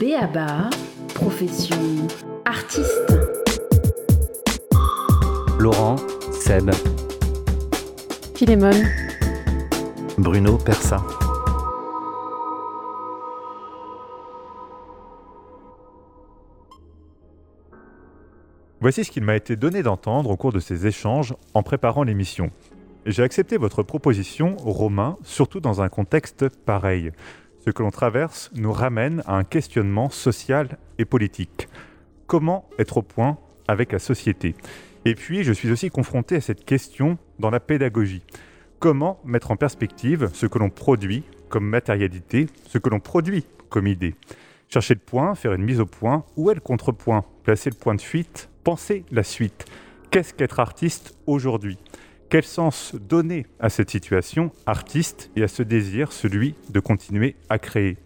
Béaba, profession artiste. Laurent, Seb, Philémon, Bruno Persa. Voici ce qu'il m'a été donné d'entendre au cours de ces échanges en préparant l'émission. J'ai accepté votre proposition, Romain, surtout dans un contexte pareil. Ce que l'on traverse nous ramène à un questionnement social et politique. Comment être au point avec la société? Et puis, je suis aussi confronté à cette question dans la pédagogie. Comment mettre en perspective ce que l'on produit comme matérialité, ce que l'on produit comme idée? Chercher le point, faire une mise au point, où est le contrepoint? Placer le point de fuite, penser la suite. Qu'est-ce qu'être artiste aujourd'hui? Quel sens donner à cette situation artiste et à ce désir, celui de continuer à créer?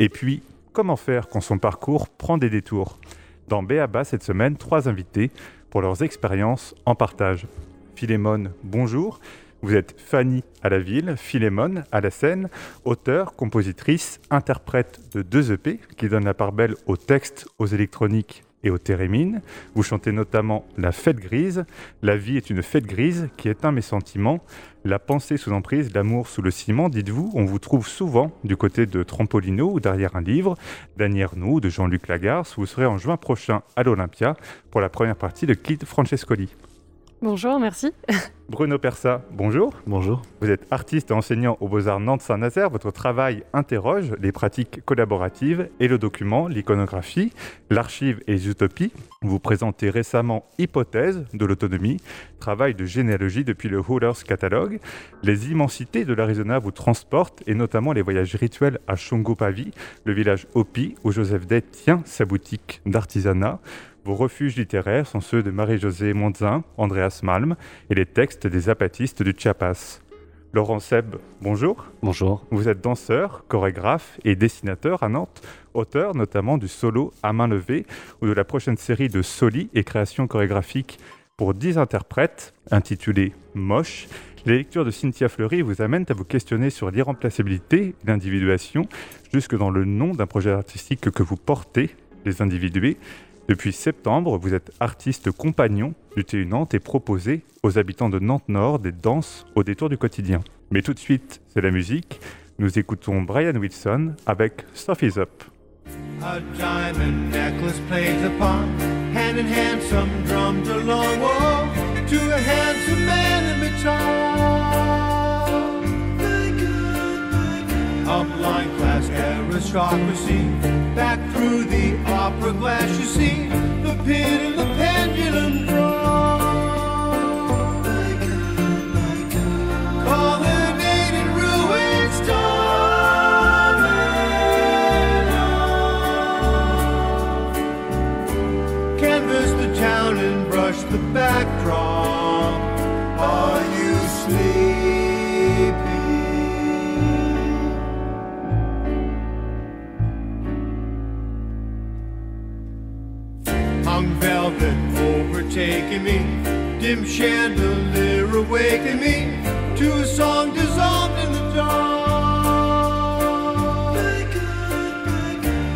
Et puis, comment faire quand son parcours prend des détours? Dans Béaba cette semaine, trois invités pour leurs expériences en partage. Philémon, bonjour. Vous êtes Fanny à la ville, Philémon à la scène, auteur, compositrice, interprète de deux EP qui donnent la part belle aux textes, aux électroniques et aux térémines. Vous chantez notamment La fête grise, La vie est une fête grise qui éteint mes sentiments, La pensée sous emprise, L'amour sous le ciment. Dites-vous, on vous trouve souvent du côté de Trampolino ou derrière un livre d'Annie Arnoux, de Jean-Luc Lagarce. Vous serez en juin prochain à l'Olympia pour la première partie de Kid Francescoli. bonjour, merci. Bruno Persa, bonjour. Bonjour. Vous êtes artiste et enseignant au Beaux-Arts Nantes-Saint-Nazaire. Votre travail interroge les pratiques collaboratives et le document, l'iconographie, l'archive et les utopies. Vous présentez récemment Hypothèse de l'autonomie, travail de généalogie depuis le Holders Catalogue. Les immensités de l'Arizona vous transportent et notamment les voyages rituels à Shongopavi, le village Hopi où Joseph Day tient sa boutique d'artisanat. Vos refuges littéraires sont ceux de Marie-Josée Monzin, Andreas Malm et les textes des apatistes du Chiapas. Laurent Seb, bonjour. bonjour. Vous êtes danseur, chorégraphe et dessinateur à Nantes, auteur notamment du solo à main levée ou de la prochaine série de Soli et créations chorégraphiques pour 10 interprètes intitulée Moche. Les lectures de Cynthia Fleury vous amènent à vous questionner sur l'irremplaçabilité, l'individuation, jusque dans le nom d'un projet artistique que vous portez, les individués. Depuis septembre, vous êtes artiste compagnon du TU Nantes et proposez aux habitants de Nantes-Nord des danses au détour du quotidien. Mais tout de suite, c'est la musique. Nous écoutons Brian Wilson avec Stuff Is Up. A diamond necklace plays hand to a handsome man in baton. A blind class aristocracy back through the opera glass you see the pin and the pendulum draw. Colonnaded ruins dominant. Canvas the town and brush the backdrop. Velvet overtaking me, dim chandelier awakening me to a song dissolved in the dark.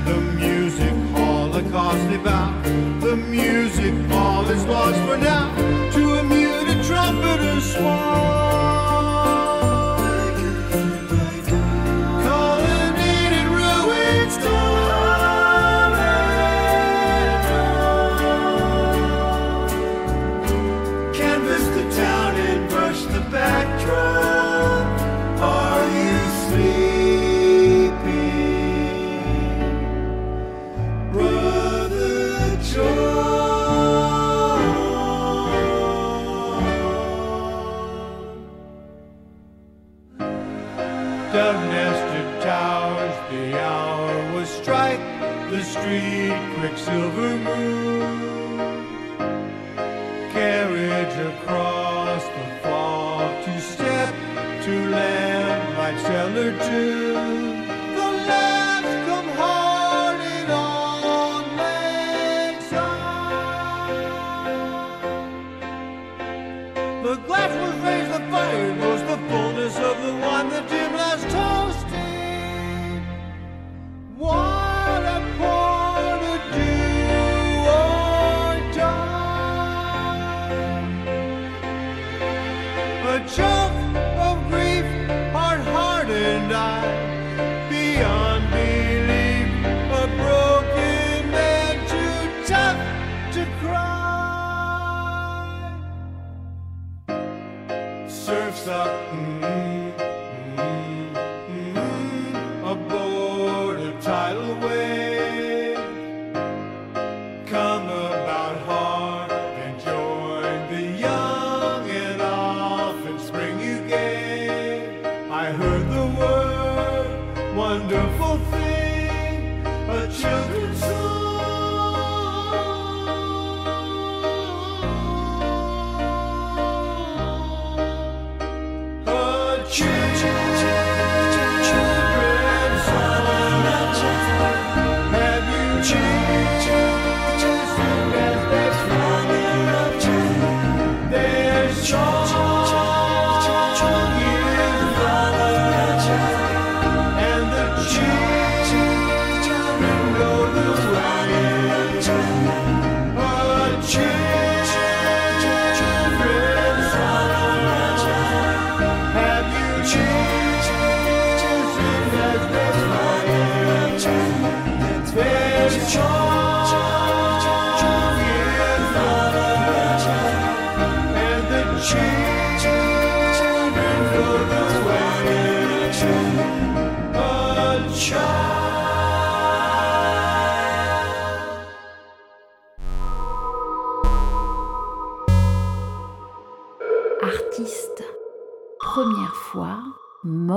The music holocaust about, the music all is lost for now to a muted trumpeter's swan.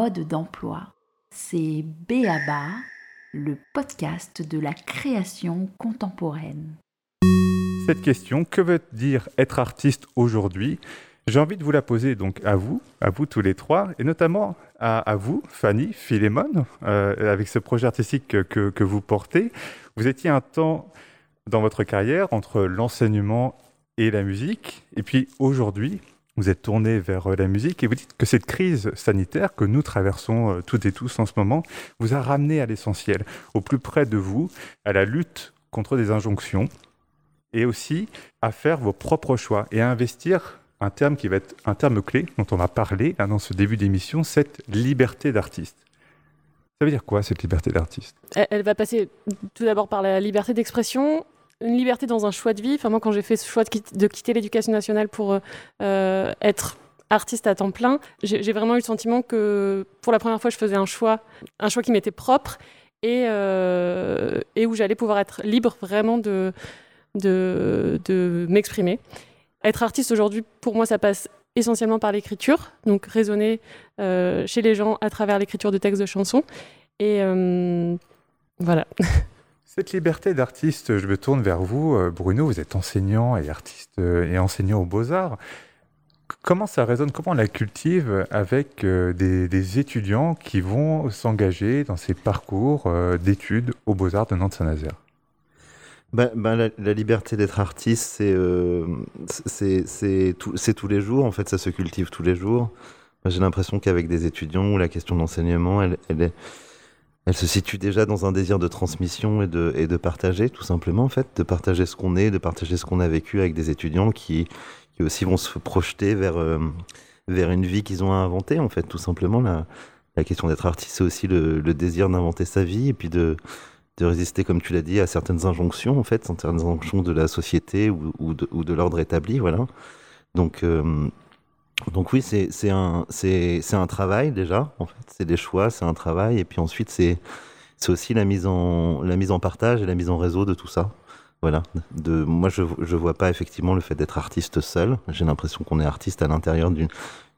Mode d'emploi. C'est Béaba, le podcast de la création contemporaine. Cette question, que veut dire être artiste aujourd'hui? J'ai envie de vous la poser donc à vous, à vous tous les trois, et notamment à, vous, Fanny, Philémon, euh, avec ce projet artistique que, que- que vous portez. Vous étiez un temps dans votre carrière entre l'enseignement et la musique, et puis aujourd'hui, vous êtes tourné vers euh, la musique et vous dites que cette crise sanitaire que nous traversons euh, toutes et tous en ce moment vous a ramené à l'essentiel, au plus près de vous, à la lutte contre des injonctions, et aussi à faire vos propres choix et à investir un terme qui va être un terme clé dont on va parler là, dans ce début d'émission, cette liberté d'artiste. Ça veut dire quoi cette liberté d'artiste? Elle va passer tout d'abord par la liberté d'expression, une liberté dans un choix de vie. Enfin, moi, quand j'ai fait ce choix de, quitte- de quitter l'éducation nationale pour euh, être artiste à temps plein, j'ai vraiment eu le sentiment que pour la première fois, je faisais un choix, un choix qui m'était propre et, euh, où j'allais pouvoir être libre vraiment de, m'exprimer. Être artiste aujourd'hui, pour moi, ça passe essentiellement par l'écriture, donc raisonner euh, chez les gens à travers l'écriture de textes de chansons. Et voilà. Cette liberté d'artiste, je me tourne vers vous, euh, Bruno, vous êtes enseignant et artiste euh, et enseignant aux beaux-arts. Comment ça résonne, comment on la cultive avec euh, des, des étudiants qui vont s'engager dans ces parcours d'études aux beaux-arts de Nantes-Saint-Nazaire? Ben, ben, la, liberté d'être artiste, c'est euh, tous les jours, en fait, ça se cultive tous les jours. J'ai l'impression qu'avec des étudiants, la question d'enseignement, elle, est- elle se situe déjà dans un désir de transmission et de, partager, tout simplement, en fait, de partager ce qu'on est, de partager ce qu'on a vécu avec des étudiants qui, aussi vont se projeter vers, euh, vers une vie qu'ils ont à inventer, en fait, tout simplement. La, la question d'être artiste, c'est aussi le, désir d'inventer sa vie et puis de, de résister, comme tu l'as dit, à certaines injonctions, en fait, certaines injonctions de la société ou, ou de l'ordre établi, voilà. Donc, euh, donc oui, c'est un, un travail déjà, en fait, c'est des choix, c'est un travail, et puis ensuite c'est aussi la mise en la mise en partage et la mise en réseau de tout ça. Voilà. De, moi, je je vois pas effectivement le fait d'être artiste seul. J'ai l'impression qu'on est artiste à l'intérieur d'une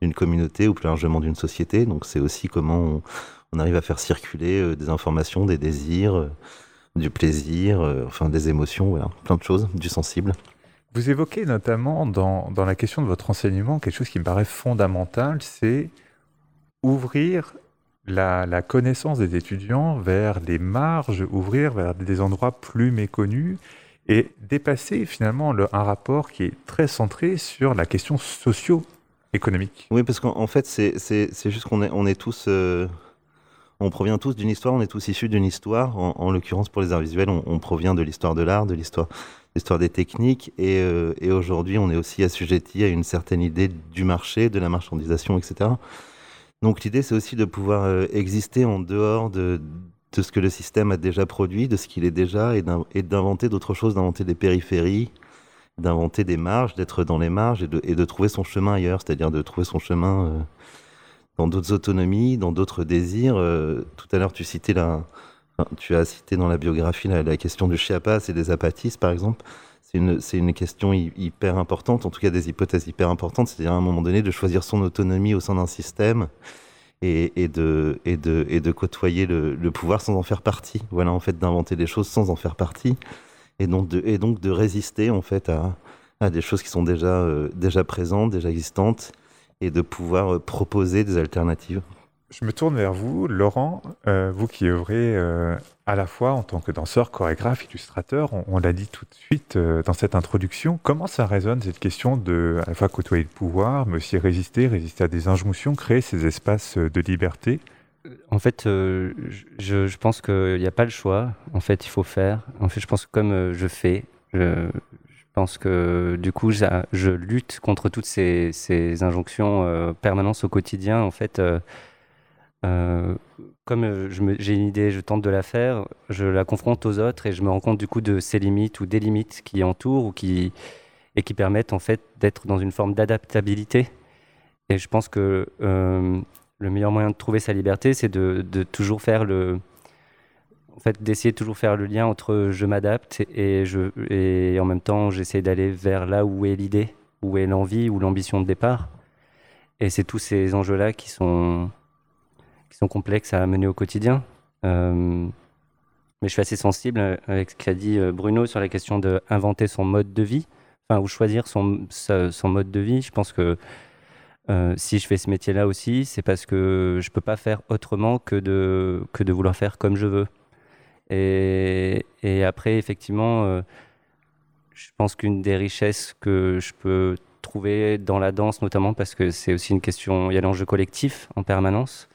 d'une communauté ou plus largement d'une société. Donc c'est aussi comment on, on arrive à faire circuler euh, des informations, des désirs, euh, du plaisir, euh, enfin des émotions, voilà, plein de choses, du sensible. Vous évoquez notamment dans, dans la question de votre enseignement quelque chose qui me paraît fondamental, c'est ouvrir la, la connaissance des étudiants vers les marges, ouvrir vers des endroits plus méconnus et dépasser finalement le- un rapport qui est très centré sur la question socio-économique. Oui, parce qu'en en fait, c'est juste qu'on est, on est tous, euh, on provient tous d'une histoire, on est tous issus d'une histoire. En, en l'occurrence, pour les arts visuels, on, provient de l'histoire de l'art, de l'histoire, l'histoire des techniques. Et, euh, et aujourd'hui, on est aussi assujetti à une certaine idée du marché, de la marchandisation, etc. Donc l'idée, c'est aussi de pouvoir euh, exister en dehors de, ce que le système a déjà produit, de ce qu'il est déjà, et d'in- et d'inventer d'autres choses, d'inventer des périphéries, d'inventer des marges, d'être dans les marges et de, et de trouver son chemin ailleurs, c'est-à-dire de trouver son chemin euh, dans d'autres autonomies, dans d'autres désirs. Euh, tout à l'heure, tu as cité dans la biographie la, question du chiapas et des apatis, par exemple. C'est une, question hy- hyper importante, en tout cas des hypothèses hyper importantes, c'est-à-dire à un moment donné de choisir son autonomie au sein d'un système et, de, côtoyer le, pouvoir sans en faire partie. Voilà, en fait, d'inventer des choses sans en faire partie et donc de, résister en fait à, des choses qui sont déjà, euh, déjà présentes, déjà existantes et de pouvoir euh, proposer des alternatives. Je me tourne vers vous, Laurent, euh, vous qui œuvrez euh, à la fois en tant que danseur, chorégraphe, illustrateur, on, on l'a dit tout de suite euh, dans cette introduction, comment ça résonne cette question de à la fois côtoyer le pouvoir, mais aussi résister, résister à des injonctions, créer ces espaces de liberté? En fait, euh, je, je pense qu'il n'y a pas le choix. En fait, il faut faire. En fait, je pense que comme je fais, je pense que du coup, je lutte contre toutes ces, injonctions euh, permanentes au quotidien. En fait, euh, euh, comme euh, j'ai une idée, je tente de la faire, je la confronte aux autres et je me rends compte du coup de ces limites ou des limites qui entourent ou qui, et qui permettent en fait d'être dans une forme d'adaptabilité. Et je pense que le meilleur moyen de trouver sa liberté, c'est de, de toujours faire le. En fait, d'essayer de toujours faire le lien entre je m'adapte et, en même temps, j'essaie d'aller vers là où est l'idée, où est l'envie ou l'ambition de départ. Et c'est tous ces enjeux-là qui sont, complexes à mener au quotidien. Euh, mais je suis assez sensible avec ce qu'a dit euh, Bruno sur la question d'inventer son mode de vie, ou choisir son, mode de vie. Je pense que euh, si je fais ce métier-là aussi, c'est parce que je peux pas faire autrement de, que de vouloir faire comme je veux. Et, après, effectivement, euh, je pense qu'une des richesses que je peux trouver dans la danse, notamment parce que c'est aussi une question, il y a l'enjeu collectif en permanence,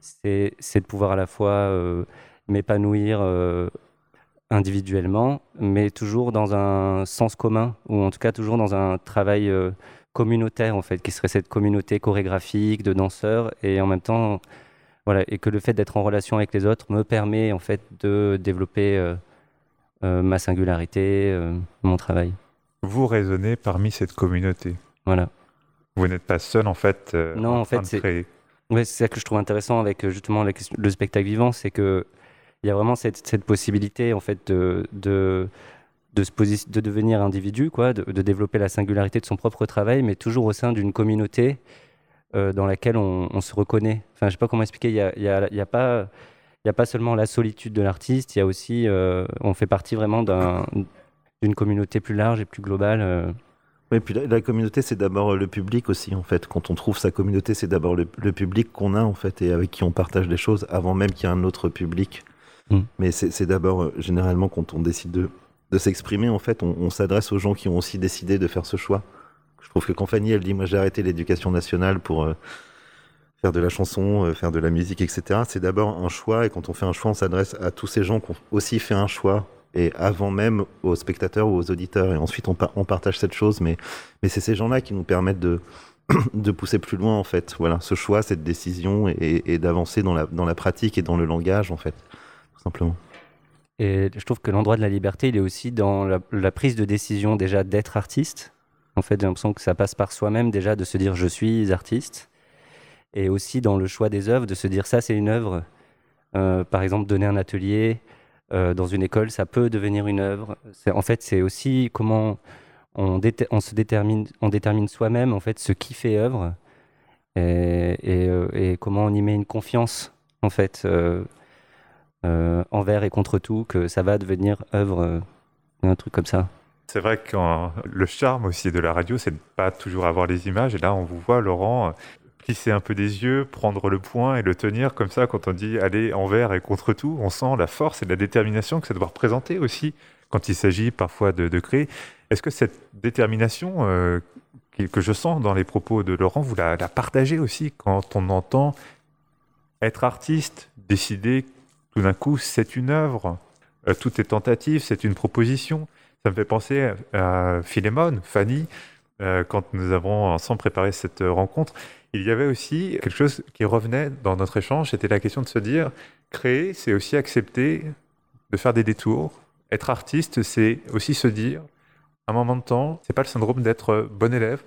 c'est de pouvoir à la fois euh, m'épanouir euh, individuellement, mais toujours dans un sens commun, ou en tout cas toujours dans un travail communautaire, en fait, qui serait cette communauté chorégraphique de danseurs, et en même temps, voilà, et que le fait d'être en relation avec les autres me permet, en fait, de développer euh, euh, ma singularité, euh, mon travail. Vous raisonnez parmi cette communauté. Voilà. Vous n'êtes pas seul en fait. Non, en fait, c'est-. Ouais, c'est ça que je trouve intéressant avec justement la question- le spectacle vivant, c'est que il y a vraiment cette, cette possibilité en fait de, de, de, se posi- de devenir individu, quoi, de, de développer la singularité de son propre travail, mais toujours au sein d'une communauté euh, dans laquelle on, on se reconnaît. Enfin, je sais pas comment expliquer. Il y a, y a- il y a pas il y a pas seulement la solitude de l'artiste, il y a aussi euh, on fait partie vraiment d'un- d'une communauté plus large et plus globale. euh. Oui, puis la, la communauté, c'est d'abord le public aussi, en fait. Quand on trouve sa communauté, c'est d'abord le, le public qu'on a, en fait, et avec qui on partage des choses, avant même qu'il y ait un autre public. Mm. Mais c'est c'est d'abord, euh, généralement, quand on décide de, de s'exprimer, en fait, on, on s'adresse aux gens qui ont aussi décidé de faire ce choix. Je trouve que quand Fanny, elle dit, moi, j'ai arrêté l'éducation nationale pour euh, faire de la chanson, euh, faire de la musique, etc., c'est d'abord un choix, et quand on fait un choix, on s'adresse à tous ces gens qui ont aussi fait un choix, et avant même aux spectateurs ou aux auditeurs, et ensuite on, pa- on partage cette chose, mais c'est ces gens-là qui nous permettent de, pousser plus loin, en fait. Voilà, ce choix, cette décision, et, d'avancer dans la, pratique et dans le langage, en fait, tout simplement. Et je trouve que l'endroit de la liberté, il est aussi dans la prise de décision déjà d'être artiste. En fait, j'ai l'impression que ça passe par soi-même déjà de se dire je suis artiste. Et aussi dans le choix des œuvres, de se dire ça c'est une œuvre. Euh, par exemple, donner un atelier euh, dans une école, ça peut devenir une œuvre. En fait, c'est aussi comment on, se détermine, on détermine soi-même en fait ce qui fait œuvre et, euh, comment on y met une confiance en fait. envers et contre tout, que ça va devenir œuvre, un truc comme ça. C'est vrai que euh, le charme aussi de la radio, c'est de pas toujours avoir les images. Et là, on vous voit, Laurent, euh, plisser un peu des yeux, prendre le point et le tenir comme ça quand on dit aller envers et contre tout. On sent la force et la détermination que ça doit représenter aussi quand il s'agit parfois de, de créer. Est-ce que cette détermination euh, que je sens dans les propos de Laurent, vous la, la partagez aussi quand on entend Être artiste, décider tout d'un coup, c'est une œuvre. Tout est tentative, c'est une proposition? Ça me fait penser à Philémon, Fanny, euh, quand nous avons ensemble préparé cette rencontre. Il y avait aussi quelque chose qui revenait dans notre échange, c'était la question de se dire, créer, c'est aussi accepter de faire des détours. Être artiste, c'est aussi se dire, à un moment de temps, c'est pas le syndrome d'être bon élève,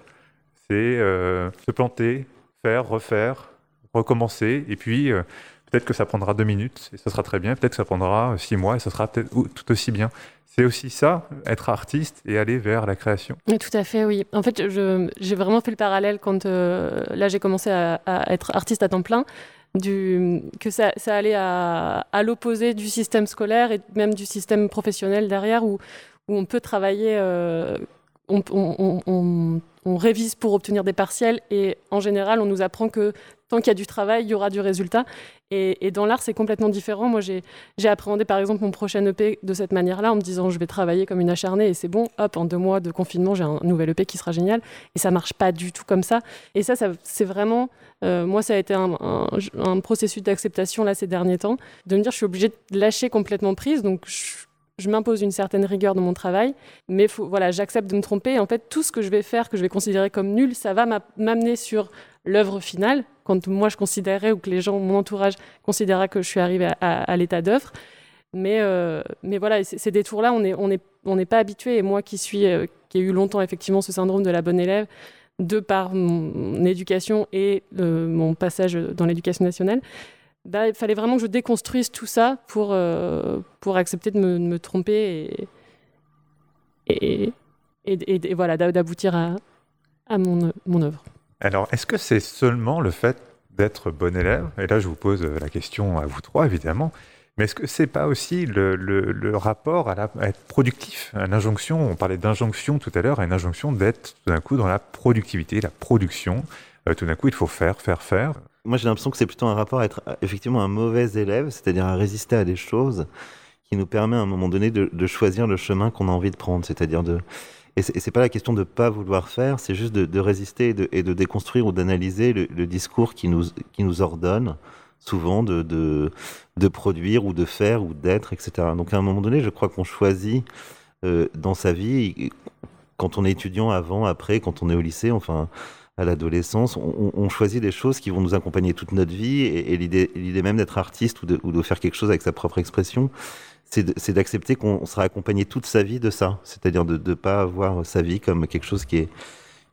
c'est euh, se planter, faire, refaire, recommencer, et puis euh, peut-être que ça prendra deux minutes et ça sera très bien, peut-être que ça prendra six mois et ça sera tout aussi bien. C'est aussi ça, être artiste et aller vers la création. Oui, Tout à fait, oui. En fait, j'ai vraiment fait le parallèle quand euh, là j'ai commencé à, être artiste à temps plein, que ça, allait à, l'opposé du système scolaire et même du système professionnel derrière, où, on peut travailler, euh, on révise pour obtenir des partiels et en général on nous apprend que tant qu'il y a du travail, il y aura du résultat. Et, dans l'art, c'est complètement différent. Moi, j'ai appréhendé par exemple mon prochain EP de cette manière-là, en me disant je vais travailler comme une acharnée et c'est bon, hop, en deux mois de confinement, j'ai un nouvel EP qui sera génial. Et ça marche pas du tout comme ça. Et ça, c'est vraiment, euh, moi, ça a été un processus d'acceptation là ces derniers temps, de me dire je suis obligée de lâcher complètement prise. Donc, je, je m'impose une certaine rigueur dans mon travail, mais voilà, j'accepte de me tromper. En fait, tout ce que je vais faire, que je vais considérer comme nul, ça va m'a- m'amener sur l'œuvre finale, quand moi je considérais ou que les gens, mon entourage considéra que je suis arrivée à, l'état d'œuvre. Mais, euh, voilà, ces détours-là, on n'est pas habitué. Et moi qui suis, euh, qui ai eu longtemps effectivement ce syndrome de la bonne élève, de par mon, éducation et mon passage dans l'éducation nationale, bah, il fallait vraiment que je déconstruise tout ça pour, euh, pour accepter de me, tromper et, et, voilà, d'a- d'aboutir à, à mon, mon œuvre. Alors, est-ce que c'est seulement le fait d'être bon élève? Et là, je vous pose euh, la question à vous trois, évidemment. Mais est-ce que c'est pas aussi le, le- rapport à être productif, à l'injonction On parlait d'injonction tout à l'heure, à une injonction d'être tout d'un coup dans la productivité, la production. Euh, tout d'un coup, il faut faire, faire, faire. Moi, j'ai l'impression que c'est plutôt un rapport à être effectivement un mauvais élève, c'est-à-dire à résister à des choses qui nous permet à un moment donné de, choisir le chemin qu'on a envie de prendre, c'est-à-dire de et c'est pas la question de pas vouloir faire, c'est juste de, résister et de, déconstruire ou d'analyser le, discours qui nous qui nous ordonne souvent de, de de produire ou de faire ou d'être, etc. Donc à un moment donné, je crois qu'on choisit euh, dans sa vie quand on est étudiant, avant, après, quand on est au lycée, enfin à l'adolescence, on, choisit des choses qui vont nous accompagner toute notre vie et, et l'idée même d'être artiste ou de, faire quelque chose avec sa propre expression, c'est d'accepter qu'on sera accompagné toute sa vie de ça, c'est-à-dire de ne pas avoir sa vie comme quelque chose qui est,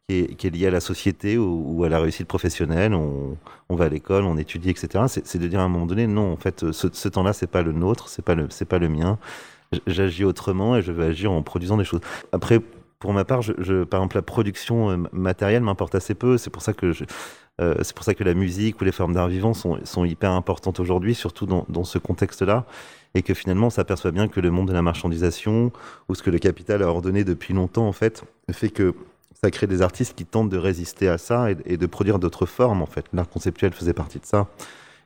lié à la société ou, à la réussite professionnelle, on, va à l'école, on étudie, etc. C'est de dire à un moment donné, non, en fait, ce, ce temps-là, c'est pas le nôtre, c'est pas pas le mien. J'agis autrement et je veux agir en produisant des choses. Après, pour ma part, par exemple, la production euh, matérielle m'importe assez peu. C'est pour ça que euh, c'est pour ça que la musique ou les formes d'art vivant sont, sont hyper importantes aujourd'hui, surtout dans, ce contexte-là, et que finalement, on s'aperçoit bien que le monde de la marchandisation ou ce que le capital a ordonné depuis longtemps, en fait, fait que ça crée des artistes qui tentent de résister à ça et, de produire d'autres formes, en fait. L'art conceptuel faisait partie de ça.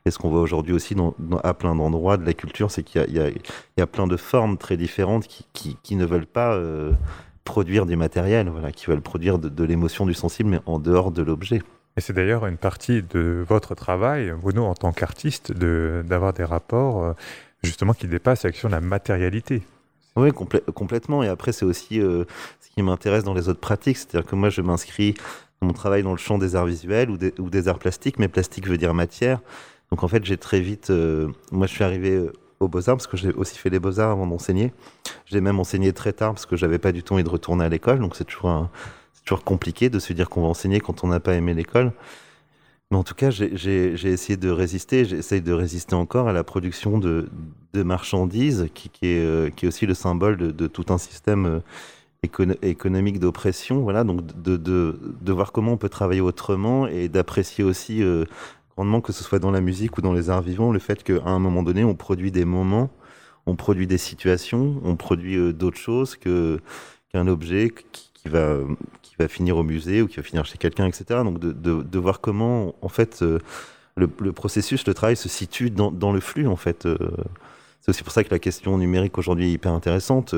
Et ce qu'on voit aujourd'hui aussi à plein d'endroits de la culture, c'est qu'il y y, y a plein de formes très différentes qui, qui, qui ne veulent pas euh, produire du matériel, voilà, qui veulent produire de, de l'émotion, du sensible, mais en dehors de l'objet. Et c'est d'ailleurs une partie de votre travail, Bruno, en tant qu'artiste, de- d'avoir des rapports euh, justement qui dépassent la question de la matérialité. Oui, complè- complètement. Et après, c'est aussi euh, ce qui m'intéresse dans les autres pratiques. C'est-à-dire que moi, je m'inscris dans mon travail dans le champ des arts visuels ou des, ou des arts plastiques, mais plastique veut dire matière. Donc en fait, j'ai très vite. euh, moi, je suis arrivé aux Beaux-Arts parce que j'ai aussi fait les Beaux-Arts avant d'enseigner. J'ai même enseigné très tard parce que j'avais pas du tout envie de retourner à l'école. Donc c'est toujours, un- toujours compliqué de se dire qu'on va enseigner quand on n'a pas aimé l'école. Mais en tout cas, j'ai- essayé de résister, j'essaye de résister encore à la production de, marchandises, qui, est, euh, qui est aussi le symbole de, tout un système euh, écono- économique d'oppression. Voilà, donc de, de, de voir comment on peut travailler autrement et d'apprécier aussi euh, grandement, que ce soit dans la musique ou dans les arts vivants, le fait qu'à un moment donné, on produit des moments, on produit des situations, on produit euh, d'autres choses qu'un objet qui, va qui va finir au musée ou qui va finir chez quelqu'un, etc. Donc de, de, voir comment, en fait, euh, le, le processus, le travail se situe dans, dans le flux, en fait. euh. c'est aussi pour ça que la question numérique aujourd'hui est hyper intéressante.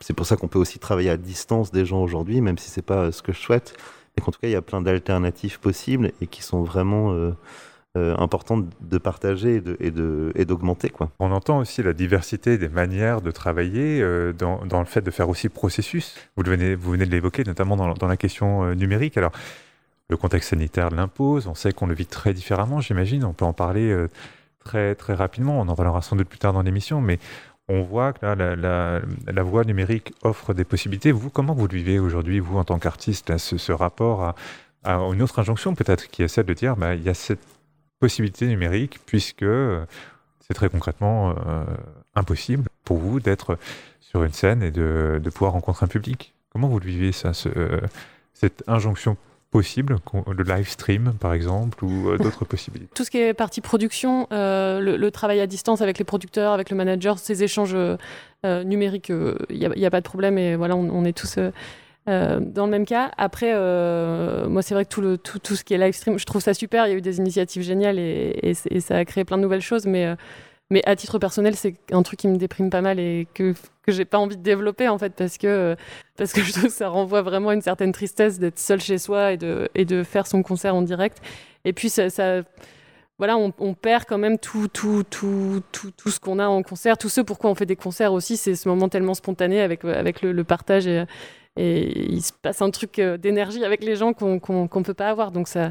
c'est pour ça qu'on peut aussi travailler à distance des gens aujourd'hui, même si c'est pas ce que je souhaite. Mais qu'en tout cas, il y a plein d'alternatives possibles et qui sont vraiment euh, euh, important de partager et et et d'augmenter. On entend aussi la diversité des manières de travailler euh, dans, le fait de faire aussi processus. Vous, venez, vous venez de l'évoquer, notamment dans, dans la question numérique. Alors, le contexte sanitaire l'impose. On sait qu'on le vit très différemment, j'imagine. On peut en parler très, très rapidement. On en parlera sans doute plus tard dans l'émission. Mais on voit que la, voie numérique offre des possibilités. Vous, comment vous le vivez aujourd'hui, vous, en tant qu'artiste, ce, rapport à, une autre injonction, peut-être, qui est celle de dire bah, il y a cette possibilité numérique, puisque euh, c'est très concrètement euh, impossible pour vous d'être sur une scène et de, pouvoir rencontrer un public. Comment vous le vivez, ça, euh, cette injonction possible, qu'on- le live stream, par exemple, ou euh, d'autres possibilités Tout ce qui est partie production, euh, le, travail à distance avec les producteurs, avec le manager, ces échanges euh, euh, numériques, il n'y a, pas de problème et voilà, on, est tous euh, euh, dans le même cas. Après, euh, moi, c'est vrai que tout, le, tout, tout ce qui est live stream, je trouve ça super. Il y a eu des initiatives géniales et, et ça a créé plein de nouvelles choses, mais, euh, mais à titre personnel, c'est un truc qui me déprime pas mal et que, que j'ai pas envie de développer en fait parce que, parce que je trouve que ça renvoie vraiment une certaine tristesse d'être seul chez soi et de, et de faire son concert en direct. Et puis, ça, voilà, on, perd quand même tout, tout, tout, tout, tout ce qu'on a en concert. Tout ce pourquoi on fait des concerts aussi, c'est ce moment tellement spontané avec, avec le, partage. Et, il se passe un truc euh, d'énergie avec les gens qu'on qu'on qu'on peut pas avoir. Donc ça,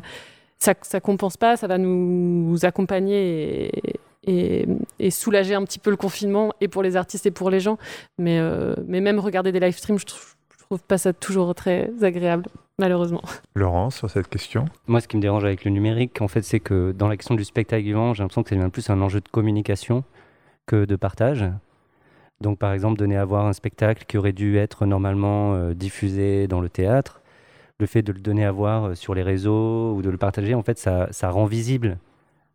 ça, ça compense pas, ça va nous accompagner et, et soulager un petit peu le confinement, et pour les artistes et pour les gens. Mais, euh, mais même regarder des live streams, je trouve, je trouve pas ça toujours très agréable, malheureusement. Laurence, sur cette question? Moi, ce qui me dérange avec le numérique, en fait, c'est que dans la question du spectacle vivant, j'ai l'impression que c'est même plus un enjeu de communication que de partage. Donc, par exemple, donner à voir un spectacle qui aurait dû être normalement euh, diffusé dans le théâtre, le fait de le donner à voir euh, sur les réseaux ou de le partager, en fait, ça, ça rend visible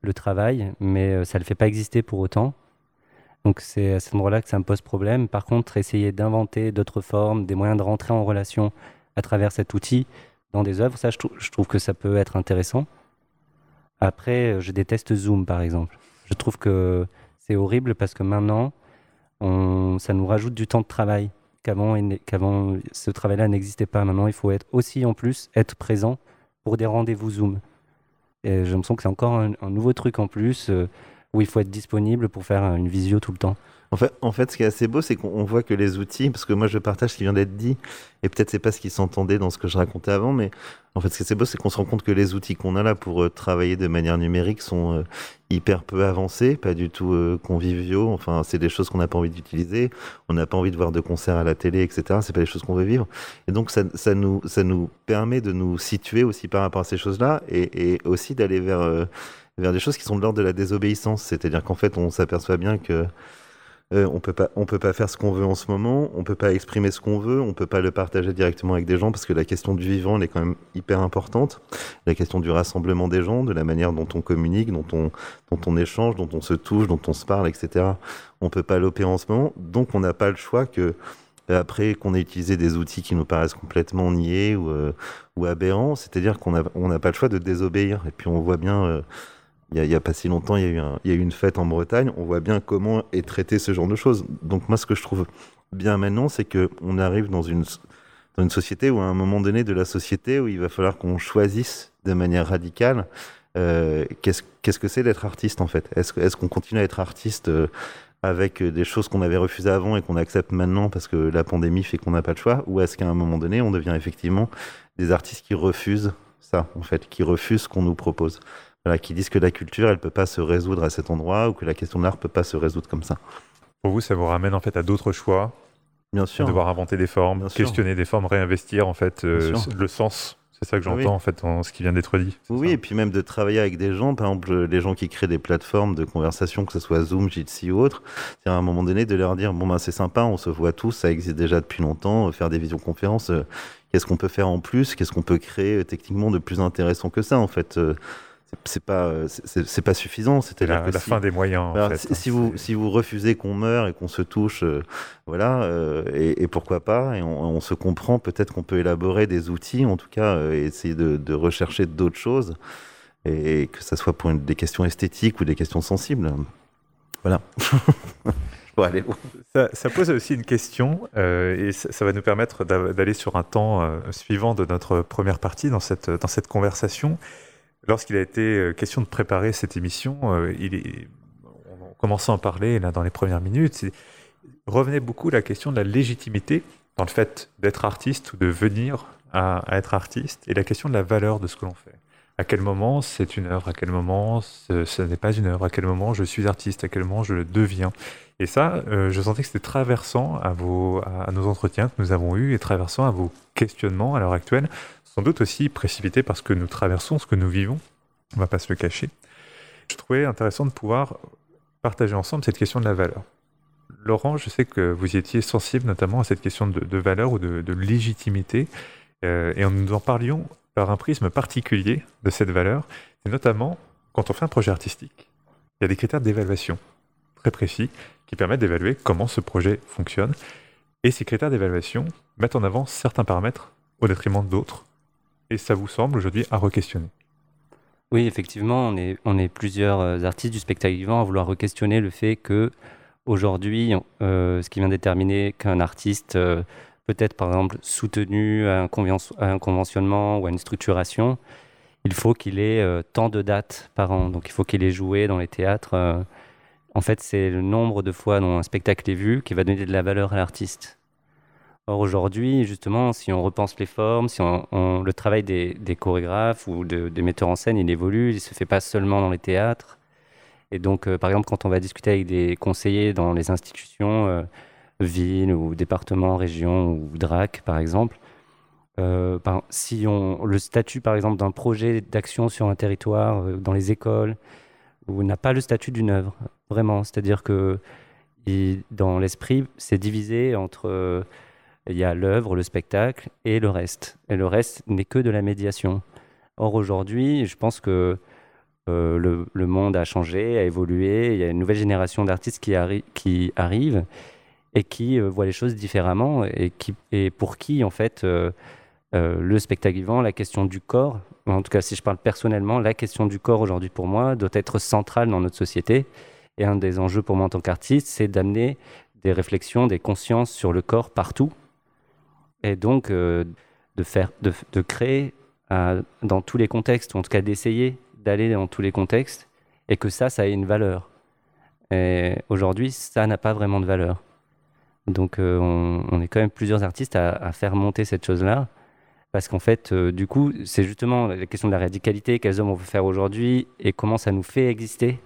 le travail, mais euh, ça ne le fait pas exister pour autant. Donc, c'est à cet endroit-là que ça me pose problème. Par contre, essayer d'inventer d'autres formes, des moyens de rentrer en relation à travers cet outil, dans des œuvres, ça, je, trou- je trouve que ça peut être intéressant. Après, euh, je déteste Zoom, par exemple. Je trouve que c'est horrible parce que maintenant, on, ça nous rajoute du temps de travail qu'avant, qu'avant ce travail-là n'existait pas. Maintenant, il faut être aussi en plus être présent pour des rendez-vous Zoom. Et je me sens que c'est encore un, nouveau truc en plus euh, où il faut être disponible pour faire une visio tout le temps. En fait, en fait, ce qui est assez beau, c'est qu'on on voit que les outils, parce que moi je partage ce qui vient d'être dit, et peut-être c'est pas ce qui s'entendait dans ce que je racontais avant, mais en fait, ce qui est assez beau, c'est qu'on se rend compte que les outils qu'on a là pour euh, travailler de manière numérique sont euh, hyper peu avancés, pas du tout euh, conviviaux. Enfin, c'est des choses qu'on n'a pas envie d'utiliser. On n'a pas envie de voir de concerts à la télé, etc. C'est pas des choses qu'on veut vivre. Et donc, ça, nous, ça nous permet de nous situer aussi par rapport à ces choses-là, et, aussi d'aller vers vers des choses qui sont de l'ordre de la désobéissance. C'est-à-dire qu'en fait, on s'aperçoit bien que euh, on peut pas, on peut pas faire ce qu'on veut en ce moment, on peut pas exprimer ce qu'on veut, on peut pas le partager directement avec des gens parce que la question du vivant elle est quand même hyper importante. La question du rassemblement des gens, de la manière dont on communique, dont on, dont on échange, dont on se touche, dont on se parle, etc. On peut pas l'opérer en ce moment, donc on n'a pas le choix que après qu'on ait utilisé des outils qui nous paraissent complètement niais ou, euh, ou aberrants, c'est-à-dire qu'on n'a on n'a pas le choix de désobéir. Et puis on voit bien. euh, il n'y a, pas si longtemps, il y, a eu une fête en Bretagne. On voit bien comment est traité ce genre de choses. Donc moi, ce que je trouve bien maintenant, c'est que on arrive dans une société où à un moment donné de la société où il va falloir qu'on choisisse de manière radicale euh, qu'est-ce que c'est d'être artiste en fait? Est-ce qu'on continue à être artiste euh, avec des choses qu'on avait refusées avant et qu'on accepte maintenant parce que la pandémie fait qu'on n'a pas le choix, ou est-ce qu'à un moment donné, on devient effectivement des artistes qui refusent ça, en fait, qui refusent ce qu'on nous propose? Voilà, qui disent que la culture, elle peut pas se résoudre à cet endroit ou que la question de l'art peut pas se résoudre comme ça. Pour vous, ça vous ramène en fait à d'autres choix, Bien sûr. devoir inventer des formes, Bien sûr. questionner des formes, réinvestir en fait euh, le sens. C'est ça que Ah j'entends oui. en fait dans ce qui vient d'être dit. Oui, ça et puis même de travailler avec des gens, par exemple les gens qui créent des plateformes de conversation, que ce soit Zoom, Jitsi ou autre, c'est à un moment donné de leur dire bon ben c'est sympa, on se voit tous, ça existe déjà depuis longtemps, euh, faire des visioconférences, euh, qu'est-ce qu'on peut faire en plus, qu'est-ce qu'on peut créer euh, techniquement de plus intéressant que ça en fait. C'est- pas euh, c'est- pas suffisant, c'est-à-dire la, que la si- fin des moyens. en Alors, fait, si, hein. si vous, si vous refusez qu'on meure et qu'on se touche, euh, voilà, euh, et, et pourquoi pas, et on, on se comprend, peut-être qu'on peut élaborer des outils, en tout cas, euh, et essayer de, de rechercher d'autres choses, et, que ça soit pour une- des questions esthétiques ou des questions sensibles. Voilà. bon, allez, bon. Ça, ça pose aussi une question, euh, et ça, ça va nous permettre d'a- d'aller sur un temps euh, suivant de notre première partie dans cette, dans cette conversation. Lorsqu'il a été euh, question de préparer cette émission, euh, il est, on commençait à en parler là, dans les premières minutes, revenait beaucoup la question de la légitimité dans le fait d'être artiste ou de venir à, être artiste et la question de la valeur de ce que l'on fait. À quel moment c'est une œuvre, à quel moment ce, n'est pas une œuvre, à quel moment je suis artiste, à quel moment je le deviens. Et ça, euh, je sentais que c'était traversant à, vos, à nos entretiens que nous avons eus et traversant à vos questionnements à l'heure actuelle, sans doute aussi précipité parce que nous traversons ce que nous vivons, on va pas se le cacher. Je trouvais intéressant de pouvoir partager ensemble cette question de la valeur. Laurent, je sais que vous étiez sensible notamment à cette question de, valeur ou de, de légitimité, euh, et nous en parlions par un prisme particulier de cette valeur, et notamment quand on fait un projet artistique. Il y a des critères d'évaluation très précis qui permettent d'évaluer comment ce projet fonctionne, et ces critères d'évaluation mettent en avant certains paramètres au détriment d'autres, et ça vous semble aujourd'hui à re-questionner? Oui, effectivement, on est, plusieurs euh, artistes du spectacle vivant à vouloir re-questionner le fait que aujourd'hui, euh, ce qui vient déterminer qu'un artiste euh, peut être par exemple soutenu à un, conventionnement ou à une structuration, il faut qu'il ait tant de dates par an. Donc il faut qu'il ait joué dans les théâtres. en fait, c'est le nombre de fois dont un spectacle est vu qui va donner de la valeur à l'artiste. Or aujourd'hui, justement, si on repense les formes, si on, le travail des, chorégraphes ou de- des metteurs en scène, il évolue, il se fait pas seulement dans les théâtres. Et donc, euh, par exemple, quand on va discuter avec des conseillers dans les institutions, euh, villes ou départements, régions ou DRAC, par exemple, euh, par- si on, le statut, par exemple, d'un projet d'action sur un territoire, euh, dans les écoles, n'a pas le statut d'une œuvre, vraiment. C'est-à-dire que dans l'esprit, c'est divisé entre il y a l'œuvre, le spectacle et le reste. Et le reste n'est que de la médiation. Or aujourd'hui, je pense que euh, le, monde a changé, a évolué. Il y a une nouvelle génération d'artistes qui, arri- qui arrive et qui euh, voient les choses différemment et, qui, et pour qui, en fait, euh, euh, le spectacle vivant, la question du corps, en tout cas si je parle personnellement, la question du corps aujourd'hui pour moi doit être centrale dans notre société. Et un des enjeux pour moi en tant qu'artiste, c'est d'amener des réflexions, des consciences sur le corps partout. Et donc euh, de, faire, de, de créer euh, dans tous les contextes, ou en tout cas d'essayer d'aller dans tous les contextes, et que ça, ça ait une valeur. Et aujourd'hui, ça n'a pas vraiment de valeur. Donc euh, on, est quand même plusieurs artistes à, faire monter cette chose-là. Parce qu'en fait, du coup, c'est justement la question de la radicalité, quels hommes on veut faire aujourd'hui et comment ça nous fait exister.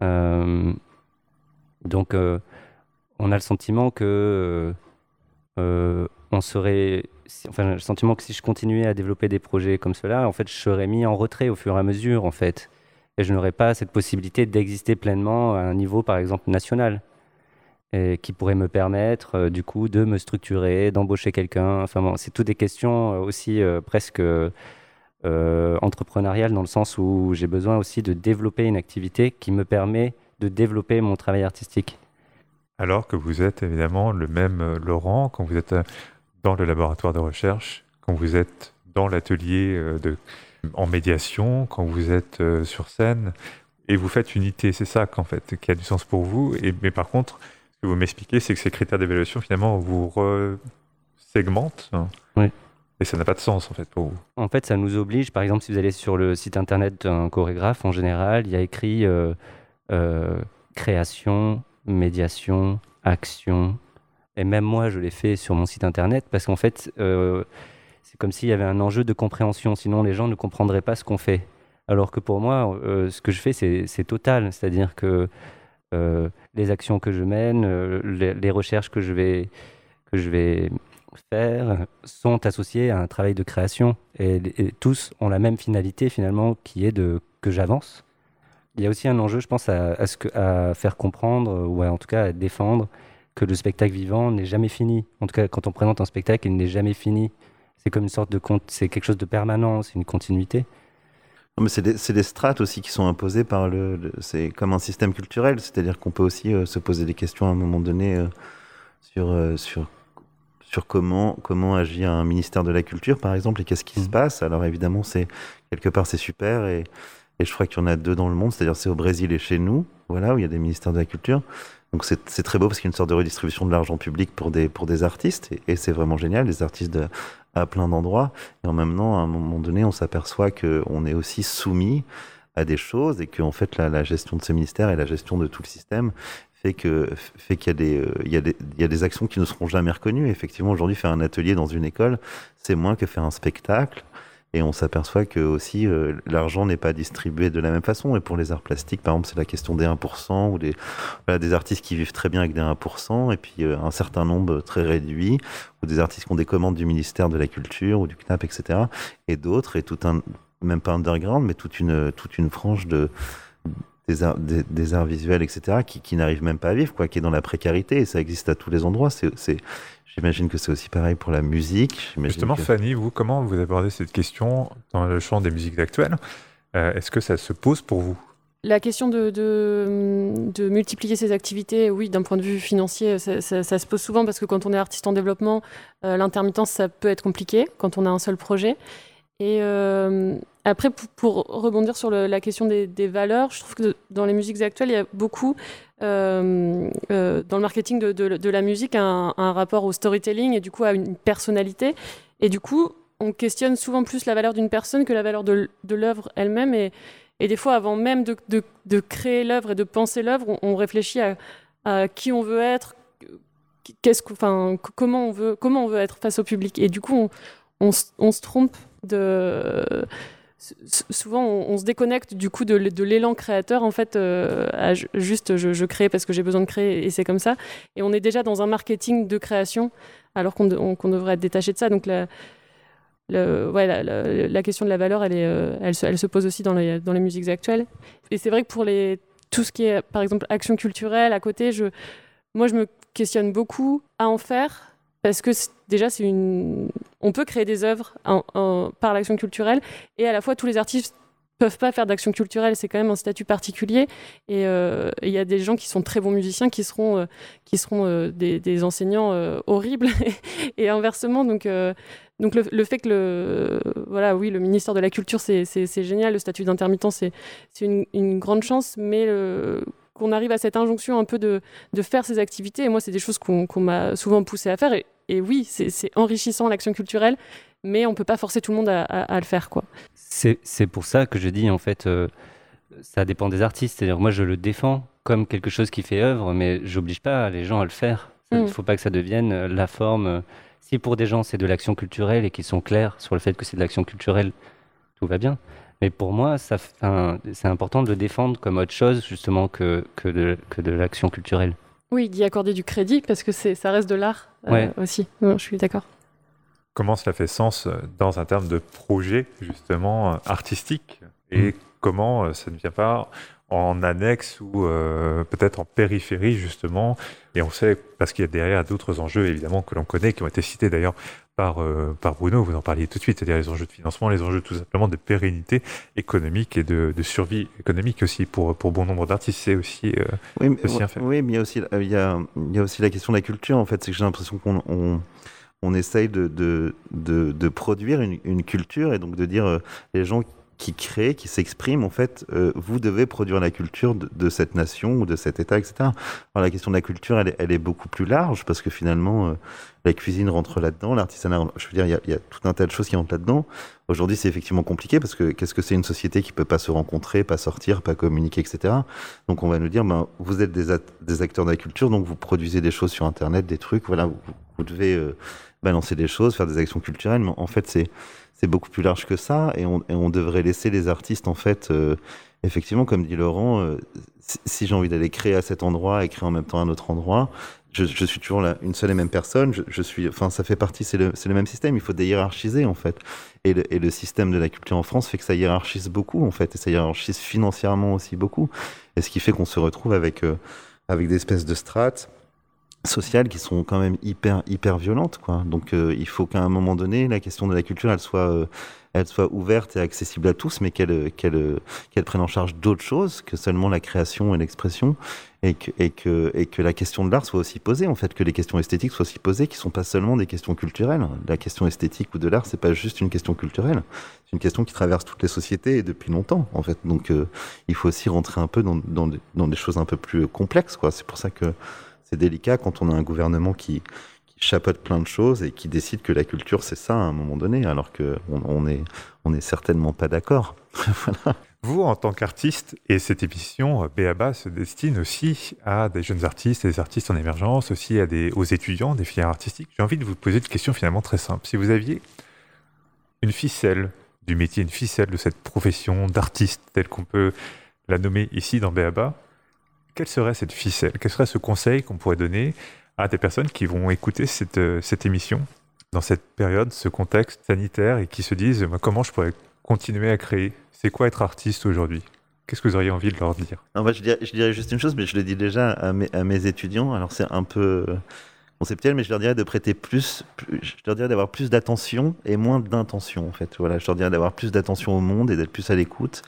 Donc, on a le sentiment que on serait, enfin, le sentiment que si je continuais à développer des projets comme cela, en fait, je serais mis en retrait au fur et à mesure, en fait, et je n'aurais pas cette possibilité d'exister pleinement à un niveau, par exemple, national, qui pourrait me permettre, euh, du coup, de me structurer, d'embaucher quelqu'un. Enfin, bon, c'est toutes des questions euh, aussi euh, presque entrepreneuriales dans le sens où j'ai besoin aussi de développer une activité qui me permet de développer mon travail artistique. Alors que vous êtes évidemment le même Laurent quand vous êtes dans le laboratoire de recherche, quand vous êtes dans l'atelier euh, de en médiation, quand vous êtes euh, sur scène et vous faites unité. C'est ça qu'en fait qui a du sens pour vous. Et, mais par contre, ce que vous m'expliquez, c'est que ces critères d'évaluation finalement vous segmentent. Oui. Et ça n'a pas de sens en fait pour vous. En fait, ça nous oblige, par exemple, si vous allez sur le site internet d'un chorégraphe, en général, il y a écrit euh, euh, création, médiation, action. Et même moi, je l'ai fait sur mon site internet parce qu'en fait, euh, c'est comme s'il y avait un enjeu de compréhension. Sinon, les gens ne comprendraient pas ce qu'on fait. Alors que pour moi, euh, ce que je fais, c'est total. C'est-à-dire que euh, les actions que je mène, les, recherches que je vais, que je vais faire sont associées à un travail de création et, tous ont la même finalité finalement qui est de que j'avance. Il y a aussi un enjeu, je pense, à, faire comprendre ou en tout cas à défendre que le spectacle vivant n'est jamais fini. En tout cas, quand on présente un spectacle, il n'est jamais fini. C'est comme une sorte de compte, c'est quelque chose de permanent, c'est une continuité. Non, mais c'est des, des strates aussi qui sont imposées par le. le- c'est comme un système culturel, c'est-à-dire qu'on peut aussi euh, se poser des questions à un moment donné euh, sur, euh, sur, sur comment, comment agit un ministère de la Culture, par exemple, et qu'est-ce qui se Mhm. passe. Alors évidemment, c'est quelque part c'est super, et, et je crois qu'il y en a deux dans le monde, c'est-à-dire c'est au Brésil et chez nous, voilà, où il y a des ministères de la Culture. Donc c'est très beau parce qu'il y a une sorte de redistribution de l'argent public pour des, pour des artistes, et, c'est vraiment génial, les artistes à plein d'endroits. Et en même temps, à un moment donné, on s'aperçoit qu'on est aussi soumis à des choses et qu'en fait, la, la gestion de ce ministère et la gestion de tout le système fait que fait qu'il y a des euh, il y a des il y a des actions qui ne seront jamais reconnues. Effectivement, aujourd'hui, faire un atelier dans une école, c'est moins que faire un spectacle. Et on s'aperçoit que aussi euh, l'argent n'est pas distribué de la même façon. Et pour les arts plastiques, par exemple, c'est la question des 1% ou des des artistes qui vivent très bien avec des 1%, et puis euh, un certain nombre très réduit, ou des artistes qui ont des commandes du ministère de la Culture ou du CNAP, etc. Et d'autres, et tout un même pas underground, mais toute une toute une frange de des arts, visuels, etc., qui, qui n'arrivent même pas à vivre, quoi, qui est dans la précarité, et ça existe à tous les endroits. C'est, j'imagine que c'est aussi pareil pour la musique. Justement, que- Fanny, vous, comment vous abordez cette question dans le champ des musiques actuelles? Euh, Est-ce que ça se pose pour vous? La question de, de, de multiplier ses activités, oui, d'un point de vue financier, ça, ça- ça se pose souvent parce que quand on est artiste en développement, euh, l'intermittence, ça peut être compliqué quand on a un seul projet. Et euh, après, pour, pour rebondir sur le- la question des, des valeurs, je trouve que dans les musiques actuelles, il y a beaucoup, euh, euh, dans le marketing de, la musique, un, rapport au storytelling et du coup à une personnalité. Et du coup, on questionne souvent plus la valeur d'une personne que la valeur de, l'œuvre elle-même. Et, des fois, avant même de, créer l'œuvre et de penser l'œuvre, on, réfléchit à, qui on veut être, comment on veut, être face au public. Et du coup, on se trompe de. Souvent, on, se déconnecte du coup de, l'élan créateur en fait. euh, juste, je, crée parce que j'ai besoin de créer et c'est comme ça. Et on est déjà dans un marketing de création alors qu'on de- on- qu'on devrait être détaché de ça. Donc la, question de la valeur, elle, euh, se, pose aussi dans les, musiques actuelles. Et c'est vrai que pour tout ce qui est, par exemple, action culturelle à côté, je, moi, je me questionne beaucoup à en faire parce que déjà, c'est une, on peut créer des œuvres par l'action culturelle et à la fois tous les artistes peuvent pas faire d'action culturelle, c'est quand même un statut particulier. Et euh, il y a des gens qui sont très bons musiciens qui seront, euh, qui seront euh, des, enseignants horribles et inversement. Donc, donc le, fait que le, voilà, oui, le ministère de la Culture, c'est génial, le statut d'intermittent, c'est une, une grande chance, mais qu'on arrive à cette injonction un peu de, de faire ces activités, et moi, c'est des choses qu'on m'a souvent poussé à faire, et oui, c'est enrichissant l'action culturelle, mais on peut pas forcer tout le monde à, à- à le faire, quoi. C'est pour ça que je dis, en fait, euh, ça dépend des artistes. C'est-à-dire, moi, je le défends comme quelque chose qui fait œuvre, mais j'oblige pas les gens à le faire. Il ne Mm. faut pas que ça devienne euh, la forme. euh, Si pour des gens, c'est de l'action culturelle et qu'ils sont clairs sur le fait que c'est de l'action culturelle, tout va bien. Mais pour moi, c'est important de le défendre comme autre chose, justement, que, que de, que de l'action culturelle. Oui, d'y accorder du crédit, parce que c'est ça reste de l'art euh, Ouais. aussi. Non, je suis d'accord. Comment cela fait sens euh, dans un terme de projet, justement, euh, artistique? Et comment euh, ça ne vient pas en annexe ou euh, peut-être en périphérie, justement? Et on sait, parce qu'il y a derrière d'autres enjeux, évidemment, que l'on connaît, qui ont été cités d'ailleurs par, euh, par Bruno, vous en parliez tout de suite, c'est-à-dire les enjeux de financement, les enjeux tout simplement de pérennité économique et de, de survie économique aussi pour, pour bon nombre d'artistes. C'est aussi... euh, Oui, mais, aussi un fait. oui, mais il y a aussi, euh, il y a, il y a aussi la question de la culture, en fait. C'est que j'ai l'impression qu'on on, on essaye de, de, de, de produire une, une culture et donc de dire les gens qui créent, qui s'expriment, en fait, euh, vous devez produire la culture de, de cette nation ou de cet État, etc. Alors, la question de la culture, elle, elle est beaucoup plus large parce que finalement, euh, la cuisine rentre là-dedans, l'artisanat, je veux dire, il y, a, y a tout un tas de choses qui rentrent là-dedans. Aujourd'hui, c'est effectivement compliqué parce que qu'est-ce que c'est une société qui peut pas se rencontrer, pas sortir, pas communiquer, etc. Donc on va nous dire, ben, vous êtes des acteurs de la culture, donc vous produisez des choses sur Internet, des trucs, voilà, vous, vous devez euh, balancer des choses, faire des actions culturelles, mais en fait c'est c'est beaucoup plus large que ça, et on, et on devrait laisser les artistes, en fait, euh, effectivement, comme dit Laurent, euh, si, si j'ai envie d'aller créer à cet endroit et créer en même temps à un autre endroit, je, je suis toujours la, une seule et même personne, je, je suis, enfin ça fait partie, c'est le, c'est le même système, il faut déhiérarchiser en fait. Et le, et le système de la culture en France fait que ça hiérarchise beaucoup en fait, et ça hiérarchise financièrement aussi beaucoup. Et ce qui fait qu'on se retrouve avec, euh, avec des espèces de strates sociales qui sont quand même hyper, hyper violentes. Quoi. Donc euh, il faut qu'à un moment donné, la question de la culture, elle soit, euh, elle soit ouverte et accessible à tous, mais qu'elle qu'elle qu'elle prenne en charge d'autres choses que seulement la création et l'expression. et que, et, que, et que la question de l'art soit aussi posée, en fait, que les questions esthétiques soient aussi posées, qui sont pas seulement des questions culturelles. La question esthétique ou de l'art, c'est pas juste une question culturelle, c'est une question qui traverse toutes les sociétés et depuis longtemps, en fait. Donc, euh, il faut aussi rentrer un peu dans, dans, des, dans des choses un peu plus complexes, quoi. C'est pour ça que c'est délicat quand on a un gouvernement qui, chapeaute plein de choses et qui décide que la culture, c'est ça à un moment donné, alors que on, est, certainement pas d'accord. Vous, en tant qu'artiste, et cette émission, euh, Béaba se destine aussi à des jeunes artistes, des artistes en émergence, aussi à des, aux étudiants des filières artistiques. J'ai envie de vous poser une question finalement très simple. Si vous aviez une ficelle du métier, une ficelle de cette profession d'artiste telle qu'on peut la nommer ici dans Béaba, quelle serait cette ficelle? Quel serait ce conseil qu'on pourrait donner à des personnes qui vont écouter cette, euh, cette émission dans cette période, ce contexte sanitaire et qui se disent moi, comment je pourrais continuer à créer? C'est quoi être artiste aujourd'hui? Qu'est-ce que vous auriez envie de leur dire? Non, bah, je, dirais, juste une chose, mais je le dis déjà à mes, étudiants. Alors c'est un peu euh, conceptuel, mais je leur dirais de prêter plus- je leur dirais d'avoir plus d'attention et moins d'intention en fait. Voilà, je leur dirais d'avoir plus d'attention au monde et d'être plus à l'écoute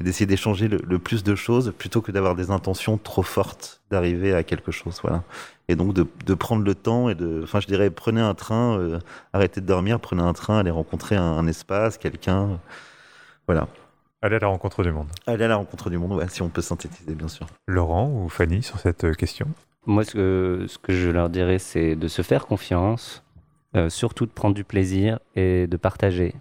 et d'essayer d'échanger le, le plus de choses plutôt que d'avoir des intentions trop fortes d'arriver à quelque chose. Voilà. Et donc de, de prendre le temps et de, enfin je dirais prenez un train, euh, arrêtez de dormir, prenez un train, allez rencontrer un, un espace, quelqu'un. Voilà. Aller à la rencontre du monde. Allez à la rencontre du monde, ouais, si on peut synthétiser bien sûr. Laurent ou Fanny sur cette euh, question? Moi, ce que, ce que je leur dirais, c'est de se faire confiance, euh, surtout de prendre du plaisir et de partager.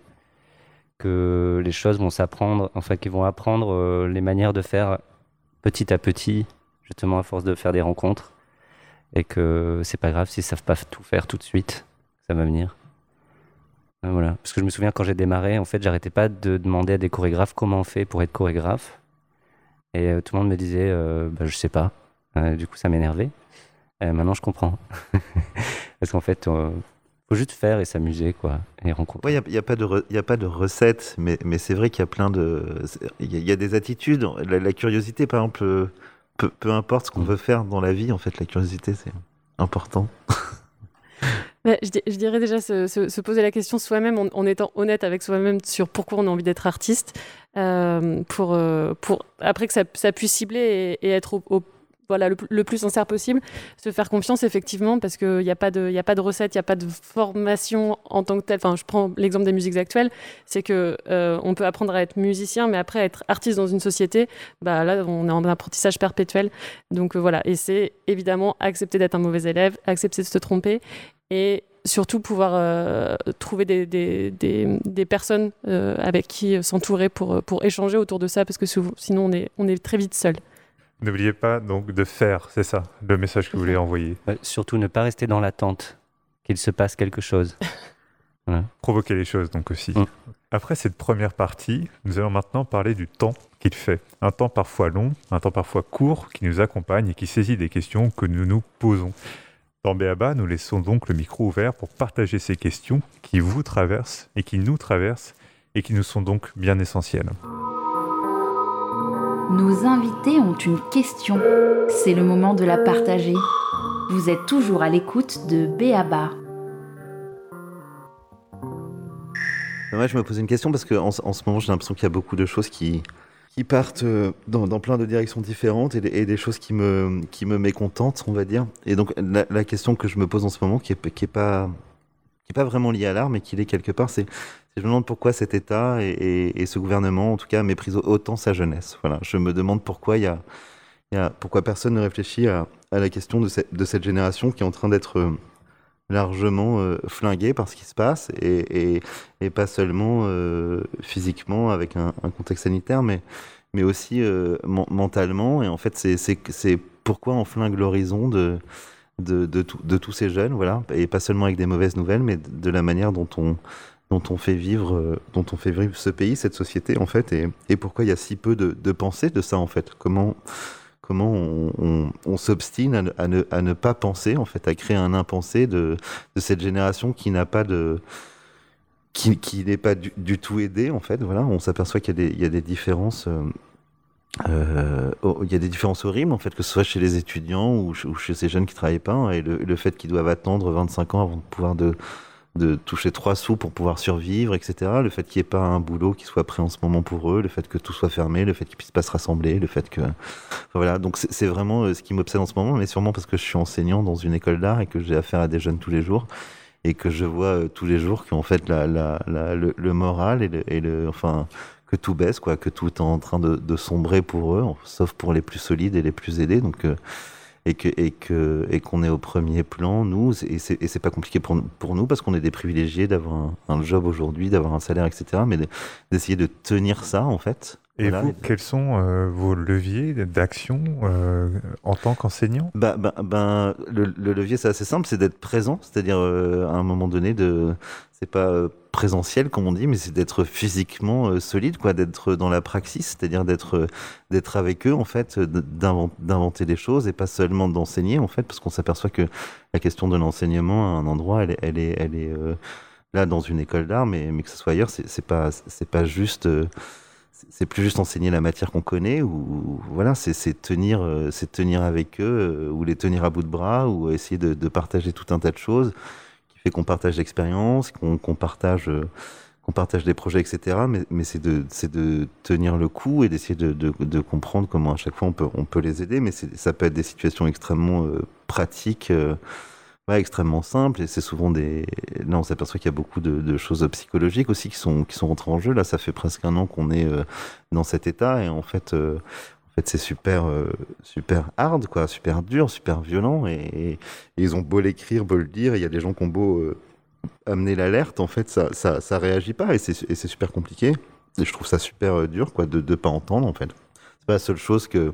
Que les choses vont s'apprendre, enfin, qu'ils vont apprendre euh, les manières de faire petit à petit, justement à force de faire des rencontres. Et que c'est pas grave s'ils savent pas tout faire tout de suite, ça va venir. Euh, Voilà. Parce que je me souviens quand j'ai démarré, en fait, j'arrêtais pas de demander à des chorégraphes comment on fait pour être chorégraphe. Et euh, tout le monde me disait, euh, bah, je sais pas. Du coup, ça m'énervait. Maintenant, je comprends. Parce qu'en fait, faut juste faire et s'amuser, quoi, et rencontrer. Il n'y a, pas de re- y a pas de recette, mais, mais c'est vrai qu'il y a plein de. Il y, a- y a des attitudes. La, la curiosité, par exemple, euh, peu, peu importe ce qu'on Mm. veut faire dans la vie, en fait, la curiosité, c'est important. Je, di- je dirais déjà se, se- se poser la question soi-même en, en étant honnête avec soi-même sur pourquoi on a envie d'être artiste, euh, pour, euh, pour après que ça, ça puisse cibler et, et être au, au- voilà, le, plus sincère possible, se faire confiance effectivement parce qu'il n'y a, pas de- y a pas de recette, il n'y a pas de formation en tant que telle. Enfin, je prends l'exemple des musiques actuelles, c'est que euh, on peut apprendre à être musicien, mais après être artiste dans une société, bah là on est en apprentissage perpétuel. Donc euh, voilà, et c'est évidemment accepter d'être un mauvais élève, accepter de se tromper et surtout pouvoir euh, trouver des, des, des, personnes avec qui s'entourer pour, pour échanger autour de ça, parce que sinon on est, on est très vite seul. N'oubliez pas donc de faire, c'est ça, le message que vous voulez envoyer. Ouais, surtout ne pas rester dans l'attente qu'il se passe quelque chose. Provoquer les choses donc aussi. Mm. Après cette première partie, nous allons maintenant parler du temps qu'il fait. Un temps parfois long, un temps parfois court qui nous accompagne et qui saisit des questions que nous nous posons. Dans Béaba, nous laissons donc le micro ouvert pour partager ces questions qui vous traversent et qui nous traversent et qui nous sont donc bien essentielles. Nos invités ont une question. C'est le moment de la partager. Vous êtes toujours à l'écoute de Béaba. Moi, je me pose une question parce qu'en en ce moment, j'ai l'impression qu'il y a beaucoup de choses qui, qui partent euh, dans, plein de directions différentes et, des- choses qui me, qui me mécontentent, on va dire. Et donc, la, question que je me pose en ce moment, qui est, qui est pas qui est pas vraiment liée à l'art, mais qui l'est quelque part, c'est je me demande pourquoi cet État et, ce gouvernement, en tout cas, méprisent autant sa jeunesse. Voilà, je me demande pourquoi y a, pourquoi personne ne réfléchit à, la question de cette, génération qui est en train d'être euh, largement euh, flinguée par ce qui se passe et, pas seulement euh, physiquement avec un, contexte sanitaire, mais, mais aussi men- mentalement. Et en fait, c'est pourquoi on flingue l'horizon de, de, tout- de tous ces jeunes, voilà, et pas seulement avec des mauvaises nouvelles, mais de, la manière dont on, dont on fait vivre, euh, dont on fait vivre ce pays, cette société, en fait, et, et pourquoi il y a si peu de, de de ça, en fait? Comment, comment on, on- s'obstine à, ne- à ne, pas penser, en fait, à créer un impensé de, de cette génération qui n'a pas de qui, qui n'est pas du, tout aidé en fait voilà. On s'aperçoit qu'il y a des il y a des différences euh, euh, oh, il y a des différences horribles en fait que ce soit chez les étudiants ou, ch- ou chez ces jeunes qui travaillent pas hein, et le, fait qu'ils doivent attendre 25 ans avant de pouvoir de toucher trois sous pour pouvoir survivre, etc. Le fait qu'il n'y ait pas un boulot qui soit prêt en ce moment pour eux, le fait que tout soit fermé, le fait qu'ils puissent pas se rassembler, le fait que, voilà. Donc c'est vraiment euh, ce qui m'obsède en ce moment, mais sûrement parce que je suis enseignant dans une école d'art et que j'ai affaire à des jeunes tous les jours et que je vois euh, tous les jours qu'en fait la, la, le, moral et le, enfin que tout baisse, quoi, que tout est en train de, sombrer pour eux, sauf pour les plus solides et les plus aidés. Donc euh, et que et que et qu'on est au premier plan nous et c'est pas compliqué pour nous parce qu'on est des privilégiés d'avoir un, job aujourd'hui d'avoir un salaire etc mais de- d'essayer de tenir ça en fait Et Voilà. vous, quels sont euh, vos leviers d'action euh, en tant qu'enseignant? Bah, ben, ben, le, le levier, c'est assez simple, c'est d'être présent, c'est-à-dire euh, à un moment donné, de, c'est pas présentiel comme on dit, mais c'est d'être physiquement solide, quoi, d'être dans la praxis, c'est-à-dire d'être, d'être avec eux en fait, d'invent- d'inventer des choses et pas seulement d'enseigner en fait, parce qu'on s'aperçoit que la question de l'enseignement à un endroit, elle, est- elle est, elle est là dans une école d'art, mais, mais que ce soit ailleurs, c'est pas, c'est pas juste. C'est- plus juste enseigner la matière qu'on connaît ou voilà c'est tenir euh, c'est tenir avec eux euh, ou les tenir à bout de bras ou essayer de, partager tout un tas de choses qui fait qu'on partage l'expérience qu'on partage euh, qu'on partage des projets etc mais, mais c'est de c'est de tenir le coup et d'essayer de, de, comprendre comment à chaque fois on peut on peut les aider. Mais ça peut être des situations extrêmement pratiques extrêmement simples et c'est souvent des là on s'aperçoit qu'il y a beaucoup de, choses psychologiques aussi qui sont qui sont rentrées en jeu. Là ça fait presque un an qu'on est euh, dans cet état et en fait euh, en fait c'est super euh, super hard quoi super dur super violent et, ils ont beau l'écrire beau le dire il y a des gens qui ont beau amener l'alerte en fait ça ça ça réagit pas et c'est super compliqué. Et je trouve ça super dur quoi de de pas entendre en fait. C'est pas la seule chose que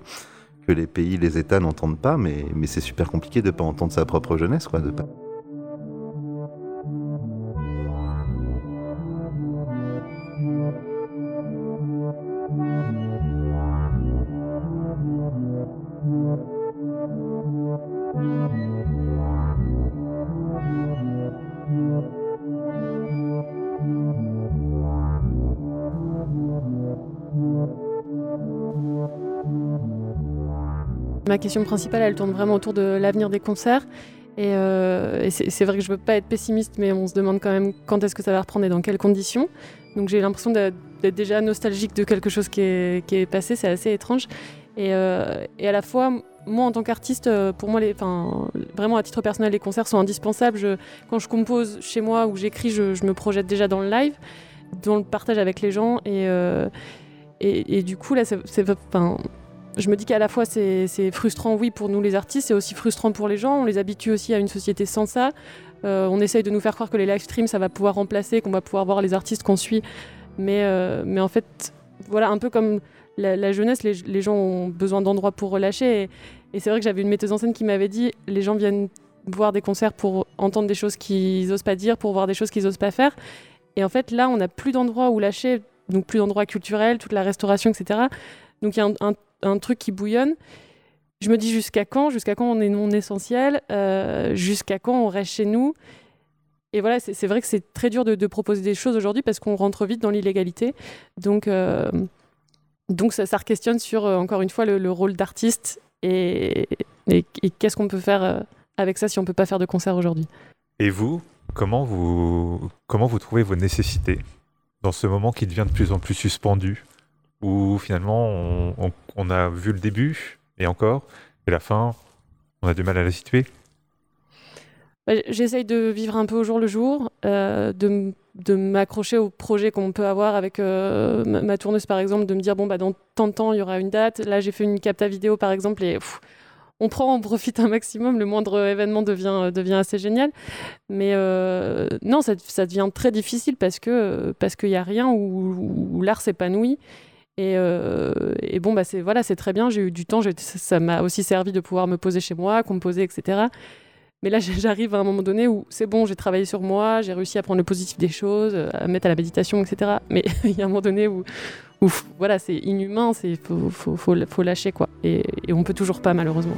que les pays, les États n'entendent pas, mais, mais c'est super compliqué de pas entendre sa propre jeunesse, quoi, de pas. Ma question principale, elle tourne vraiment autour de l'avenir des concerts. Et, euh, c'est vrai que je veux pas être pessimiste, mais on se demande quand même quand est-ce que ça va reprendre et dans quelles conditions. Donc j'ai l'impression d'être déjà nostalgique de quelque chose qui est, passé, c'est assez étrange. Et, euh, et à la fois, moi en tant qu'artiste, euh, pour moi, les, vraiment à titre personnel, les concerts sont indispensables. Quand je compose chez moi ou j'écris, je, me projette déjà dans le live, dans le partage avec les gens. Et, et, du coup, là, c'est- enfin, je me dis qu'à la fois c'est frustrant, oui, pour nous les artistes, c'est aussi frustrant pour les gens. On les habitue aussi à une société sans ça. Euh, on essaye de nous faire croire que les live streams, ça va pouvoir remplacer, qu'on va pouvoir voir les artistes qu'on suit. Mais, euh, mais en fait, voilà, un peu comme la, jeunesse, les, gens ont besoin d'endroits pour relâcher. Et, c'est vrai que j'avais une metteuse en scène qui m'avait dit les gens viennent voir des concerts pour entendre des choses qu'ils osent pas dire, pour voir des choses qu'ils osent pas faire. Et en fait, là, on n'a plus d'endroits où lâcher, donc plus d'endroits culturels, toute la restauration, etc. Donc il y a un- un truc qui bouillonne. Je me dis jusqu'à quand? Jusqu'à quand on est non essentiel Euh, Jusqu'à quand on reste chez nous? Et voilà, c'est vrai que c'est très dur de, proposer des choses aujourd'hui parce qu'on rentre vite dans l'illégalité. Donc, euh, donc ça, ça questionne sur, euh, encore une fois, le, le rôle d'artiste et, qu'est-ce qu'on peut faire avec ça si on peut pas faire de concert aujourd'hui? Et vous, comment vous, comment vous trouvez vos nécessités dans ce moment qui devient de plus en plus suspendu, où finalement on, a vu le début et encore, et la fin, on a du mal à la situer Bah, J'essaye de vivre un peu au jour le jour, euh, de, de m'accrocher aux projets qu'on peut avoir avec euh, ma, tourneuse par exemple, de me dire bon bah dans tant de temps il y aura une date. Là j'ai fait une capta vidéo par exemple et on prend, on profite un maximum. Le moindre événement devient devient assez génial. Mais euh, non, ça, devient très difficile parce que parce qu'il y a rien où l'art s'épanouit. Et, euh, et bon bah c'est voilà c'est très bien. J'ai eu du temps. Ça m'a aussi servi de pouvoir me poser chez moi, composer etc. Mais là, j'arrive à un moment donné où c'est bon, j'ai travaillé sur moi, j'ai réussi à prendre le positif des choses, à mettre à la méditation, etc. Mais il y a un moment donné où, voilà, c'est inhumain, faut, faut, faut, faut lâcher, quoi. Et, et on peut toujours pas, malheureusement.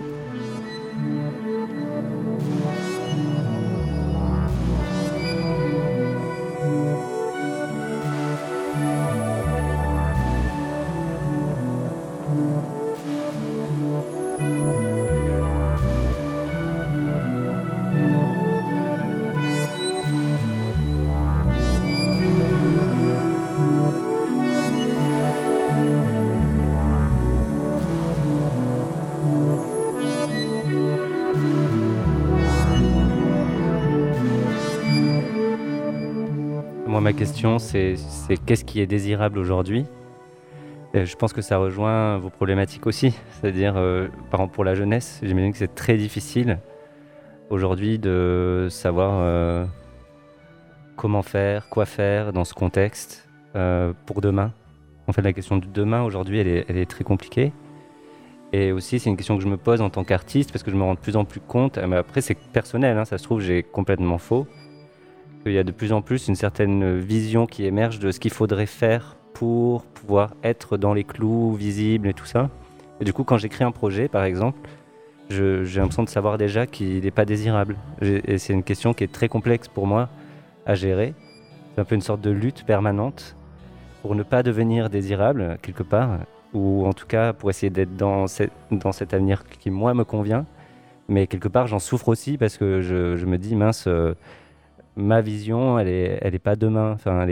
Ma question, c'est qu'est-ce qui est désirable aujourd'hui? Je pense que ça rejoint vos problématiques aussi. C'est-à-dire, euh, par exemple, pour la jeunesse, j'imagine que c'est très difficile aujourd'hui de savoir euh, comment faire, quoi faire dans ce contexte euh, pour demain. En fait, la question du demain aujourd'hui, elle est très compliquée. Et aussi, c'est une question que je me pose en tant qu'artiste parce que je me rends de plus en plus compte. Mais après, c'est personnel, hein, ça se trouve, j'ai complètement faux. Qu'il y a de plus en plus une certaine vision qui émerge de ce qu'il faudrait faire pour pouvoir être dans les clous, visible et tout ça. Et du coup, quand j'écris un projet, par exemple, j'ai l'impression de savoir déjà qu'il n'est pas désirable. Et c'est une question qui est très complexe pour moi à gérer. C'est un peu une sorte de lutte permanente pour ne pas devenir désirable, quelque part, ou en tout cas pour essayer d'être dans, cette- dans cet avenir qui, moi, me convient. Mais quelque part, j'en souffre aussi parce que je, je me dis, mince, euh, ma vision, elle est, elle est pas demain. Enfin.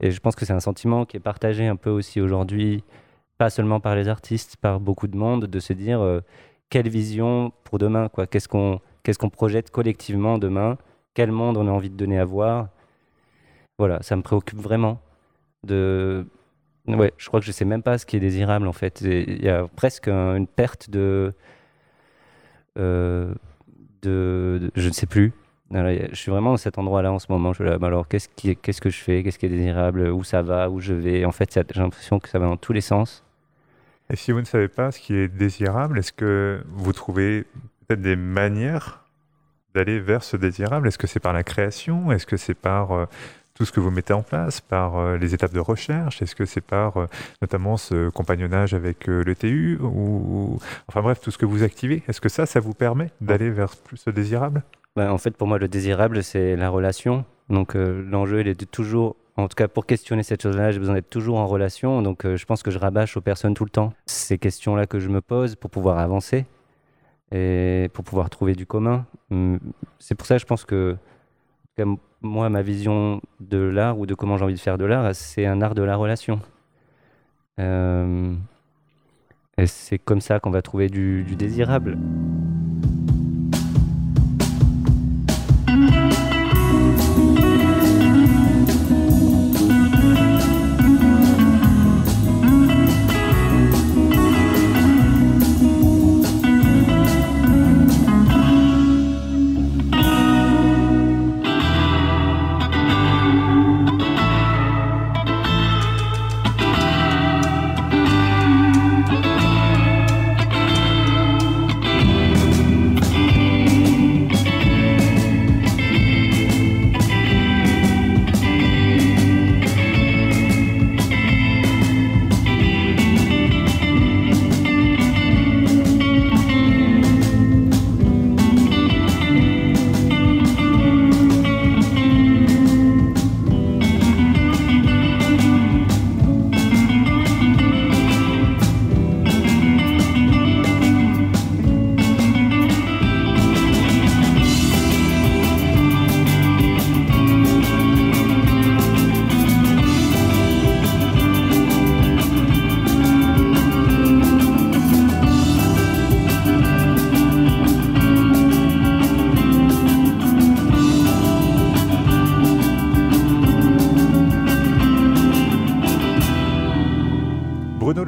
Et je pense que c'est un sentiment qui est partagé un peu aussi aujourd'hui, pas seulement par les artistes, par beaucoup de monde, de se dire euh, quelle vision pour demain. Qu'est-ce qu'on projette collectivement demain? Quel monde on a envie de donner à voir? Voilà, ça me préoccupe vraiment. De... Ouais, je crois que je sais même pas ce qui est désirable en fait. Il y a presque un- une perte euh, de, de- Je ne sais plus. Voilà, y a- je suis vraiment dans cet endroit-là en ce moment. Je bah alors qu'est-ce qu'est-ce que je fais? Qu'est-ce qui est désirable? Où ça va? Où je vais? En fait, j'ai l'impression que ça va dans tous les sens. Et si vous ne savez pas ce qui est désirable, est-ce que vous trouvez peut-être des manières d'aller vers ce désirable? Est-ce que c'est par la création? Est-ce que c'est par euh, tout ce que vous mettez en place, par euh, les étapes de recherche? Est-ce que c'est par euh, notamment ce compagnonnage avec le TU Enfin bref, tout ce que vous activez, est-ce que ça, ça vous permet d'aller vers plus ce désirable? Bah, en fait, pour moi, le désirable, c'est la relation. Donc, euh, l'enjeu, il est de toujours, en tout cas, pour questionner cette chose-là, j'ai besoin d'être toujours en relation. Donc, euh, je pense que je rabâche aux personnes tout le temps ces questions-là que je me pose pour pouvoir avancer et pour pouvoir trouver du commun. Hum, C'est pour ça, je pense que, moi, ma vision de l'art ou de comment j'ai envie de faire de l'art, c'est un art de la relation. Euh, et c'est comme ça qu'on va trouver du désirable.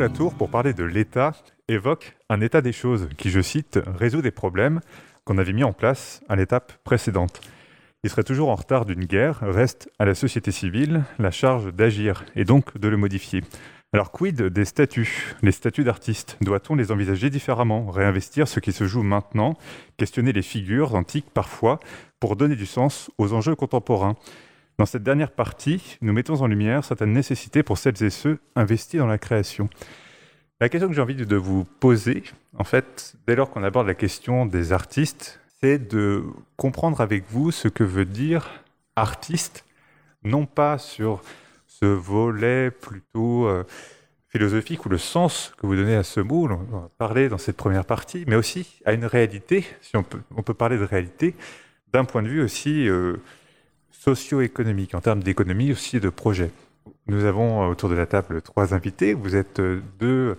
Pour parler de l'État, évoque un état des choses qui, je cite, résout des problèmes qu'on avait mis en place à l'étape précédente. Il serait toujours en retard d'une guerre, reste à la société civile la charge d'agir et donc de le modifier. Alors quid des statuts, les statuts d'artistes Doit-on les envisager différemment? Réinvestir ce qui se joue maintenant? Questionner les figures antiques parfois pour donner du sens aux enjeux contemporains? Dans cette dernière partie, nous mettons en lumière certaines nécessités pour celles et ceux investis dans la création. La question que j'ai envie de vous poser, en fait, dès lors qu'on aborde la question des artistes, c'est de comprendre avec vous ce que veut dire artiste, non pas sur ce volet plutôt euh, philosophique ou le sens que vous donnez à ce mot, on va parler dans cette première partie, mais aussi à une réalité, si on peut, on peut parler de réalité, d'un point de vue aussi euh, socio-économique, en termes d'économie aussi de projet. Nous avons euh, autour de la table trois invités. Vous êtes euh, deux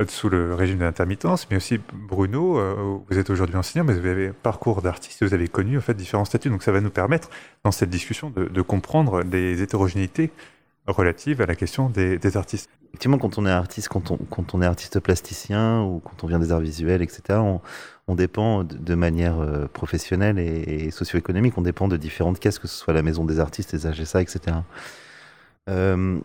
euh, sous le régime de l'intermittence, mais aussi Bruno, vous êtes aujourd'hui enseignant, mais vous avez un parcours d'artiste, vous avez connu en fait différents statuts, donc ça va nous permettre dans cette discussion de, de comprendre les hétérogénéités relatives à la question des, artistes. Effectivement, quand on est artiste, quand on, quand on est artiste plasticien ou quand on vient des arts visuels, etc., on, dépend de, de manière euh, professionnelle et, et socio-économique, on dépend de différentes caisses, que ce soit la Maison des artistes, les AGSA, etc. Euh,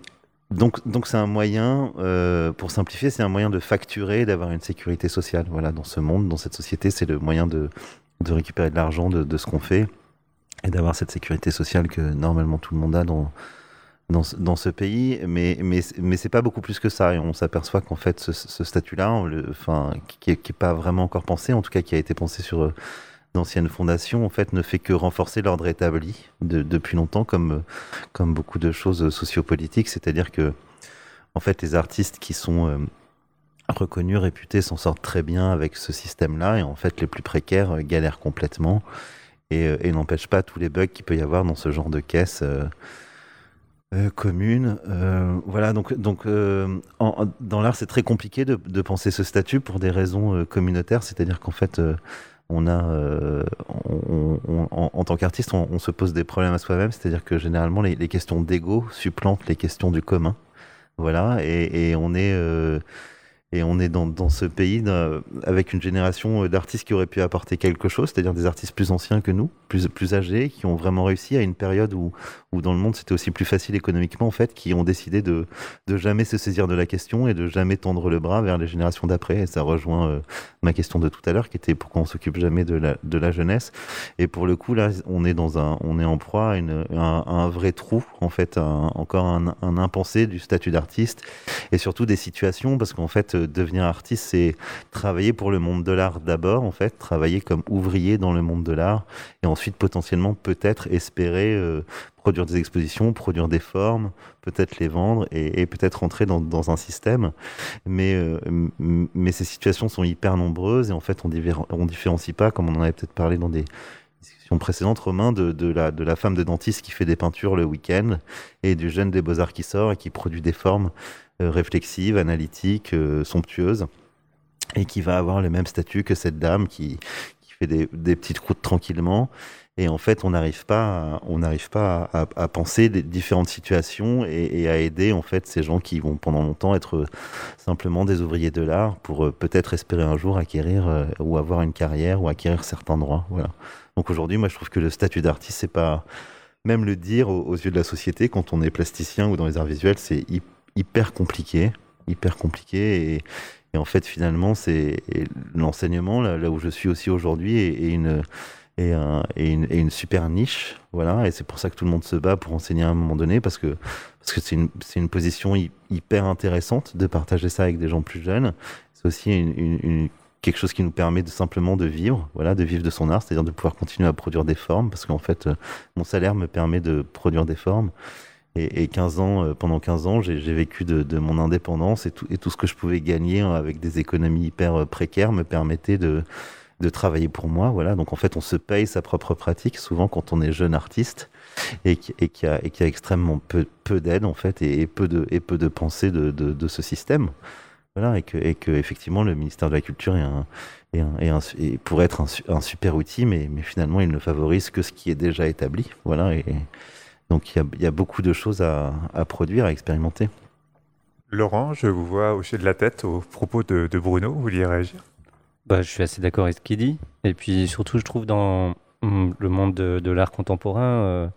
donc, donc c'est un moyen, euh, pour simplifier, c'est un moyen de facturer, d'avoir une sécurité sociale. Voilà, dans ce monde, dans cette société, c'est le moyen de, de récupérer de l'argent de, de ce qu'on fait et d'avoir cette sécurité sociale que normalement tout le monde a dans, dans, ce- pays. Mais, mais, mais c'est pas beaucoup plus que ça. On s'aperçoit qu'en fait, ce, statut-là, enfin, qui n'est pas vraiment encore pensé, en tout cas qui a été pensé sur euh, d'anciennes fondations, en fait, ne fait que renforcer l'ordre établi de- depuis longtemps, comme, comme beaucoup de choses sociopolitiques. C'est-à-dire que, en fait, les artistes qui sont euh, reconnus, réputés, s'en sortent très bien avec ce système-là. Et en fait, les plus précaires euh, galèrent complètement et, et n'empêchent pas tous les bugs qu'il peut y avoir dans ce genre de caisse. Euh, commune. Euh, voilà, donc, donc euh, dans l'art, c'est très compliqué de, penser ce statut pour des raisons communautaires, c'est-à-dire qu'en fait, on a, en, tant qu'artiste, on, se pose des problèmes à soi-même, c'est-à-dire que généralement, les, questions d'ego supplantent les questions du commun. Voilà, et, on est, et on est dans, ce pays d'un- avec une génération euh, d'artistes qui auraient pu apporter quelque chose, c'est-à-dire des artistes plus anciens que nous, plus, plus âgés, qui ont vraiment réussi à une période où, où dans le monde c'était aussi plus facile économiquement, en fait, qui ont décidé de, de jamais se saisir de la question et de jamais tendre le bras vers les générations d'après. Et ça rejoint euh, ma question de tout à l'heure, qui était pourquoi on s'occupe jamais de la, de la jeunesse. Et pour le coup, là, on est dans un, on est en proie à, un, vrai trou, en fait, encore un, un impensé du statut d'artiste et surtout des situations, parce qu'en fait, devenir artiste, c'est travailler pour le monde de l'art d'abord, en fait, travailler comme ouvrier dans le monde de l'art, et ensuite potentiellement peut-être espérer euh, produire des expositions, produire des formes, peut-être les vendre et, peut-être rentrer dans, un système. Mais, euh, mais ces situations sont hyper nombreuses et en fait, on, on différencie pas, comme on en avait peut-être parlé dans des discussions précédentes, Romain, de, de, la, de la femme de dentiste qui fait des peintures le week-end et du jeune des beaux-arts qui sort et qui produit des formes euh, réflexives, analytiques, euh, somptueuses et qui va avoir le même statut que cette dame qui, qui fait des, des petites croûtes tranquillement. Et en fait, on n'arrive pas, à, on n'arrive pas à, penser les différentes situations et, à aider en fait ces gens qui vont pendant longtemps être simplement des ouvriers de l'art pour euh, peut-être espérer un jour acquérir euh, ou avoir une carrière ou acquérir certains droits. Voilà. Donc aujourd'hui, moi, je trouve que le statut d'artiste, c'est pas même le dire aux, aux yeux de la société quand on est plasticien ou dans les arts visuels, c'est hy- hyper compliqué, hyper compliqué et, en fait, finalement, c'est l'enseignement, là, où je suis aussi aujourd'hui, est, une, une, super niche. Voilà, et c'est pour ça que tout le monde se bat pour enseigner à un moment donné, parce que parce que c'est une, une position hy- hyper intéressante de partager ça avec des gens plus jeunes. C'est aussi quelque chose qui nous permet de simplement de vivre, voilà, de vivre de son art, c'est-à-dire de pouvoir continuer à produire des formes, parce qu'en fait, euh, mon salaire me permet de produire des formes. Et, et 15 ans, euh, pendant 15 ans, j'ai vécu de, mon indépendance et tout, ce que je pouvais gagner hein, avec des économies hyper euh, précaires me permettait de, travailler pour moi. Voilà. Donc en fait, on se paye sa propre pratique, souvent quand on est jeune artiste et et qui, a, extrêmement peu, d'aide en fait et, peu de, pensée de, ce système. Voilà, et que, effectivement le ministère de la Culture est un, pourrait être un, su- un super outil, mais, finalement il ne favorise que ce qui est déjà établi. Voilà, donc il y a, il y a beaucoup de choses à, à produire, à expérimenter. Laurent, je vous vois hocher de la tête au propos de, de Bruno. Vous vouliez réagir? Bah, je suis assez d'accord avec ce qu'il dit. Et puis surtout, je trouve dans hum, le monde de, de l'art contemporain, euh,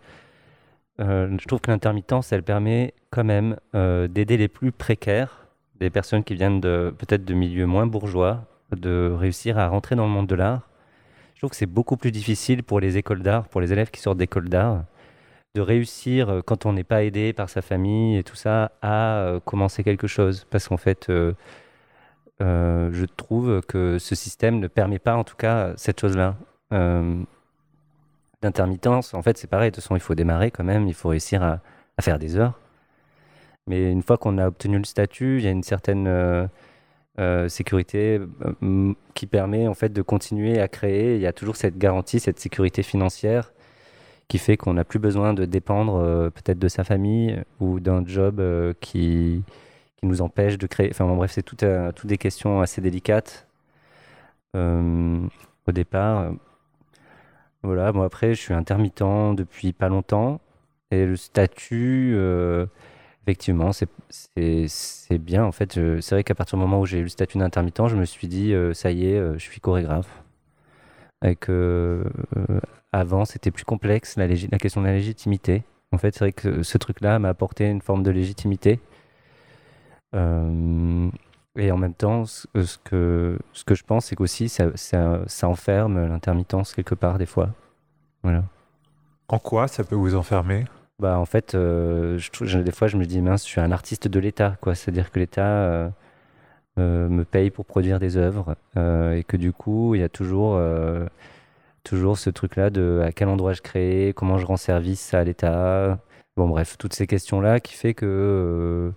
euh, je trouve que l'intermittence, elle permet quand même euh, d'aider les plus précaires, des personnes qui viennent de peut-être de milieux moins bourgeois, de réussir à rentrer dans le monde de l'art. Je trouve que c'est beaucoup plus difficile pour les écoles d'art, pour les élèves qui sortent d'écoles d'art, de réussir euh, quand on n'est pas aidé par sa famille et tout ça à euh, commencer quelque chose. Parce qu'en fait, euh, je trouve que ce système ne permet pas, en tout cas, cette chose-là. Euh, L'intermittence, en fait, c'est pareil. De toute façon, il faut démarrer quand même. Il faut réussir à, faire des heures. Mais une fois qu'on a obtenu le statut, il y a une certaine sécurité qui permet en fait de continuer à créer. Il y a toujours cette garantie, cette sécurité financière qui fait qu'on n'a plus besoin de dépendre euh, peut-être de sa famille ou d'un job euh, qui qui nous empêchent de créer. Enfin bref, c'est toutes euh, toutes des questions assez délicates euh, au départ. Voilà, bon après, je suis intermittent depuis pas longtemps. Et le statut, euh, effectivement, c'est- bien. En fait, c'est vrai qu'à partir du moment où j'ai eu le statut d'intermittent, je me suis dit, euh, ça y est, euh, je suis chorégraphe. Euh, euh, avant, c'était plus complexe, la, question de la légitimité. En fait, c'est vrai que ce truc-là m'a apporté une forme de légitimité. Euh, et en même temps, ce, ce que, ce que je pense, c'est qu'aussi, ça, ça, ça enferme l'intermittence quelque part, des fois. Voilà. En quoi ça peut vous enfermer? Bah, en fait, euh, je, trou- je- des fois, je me dis, mince, je suis un artiste de l'État, quoi. C'est-à-dire que l'État euh, euh, me paye pour produire des œuvres euh, et que du coup, il y a toujours, euh, toujours ce truc-là de à quel endroit je crée, comment je rends service à l'État. Bon, bref, toutes ces questions-là qui fait que euh,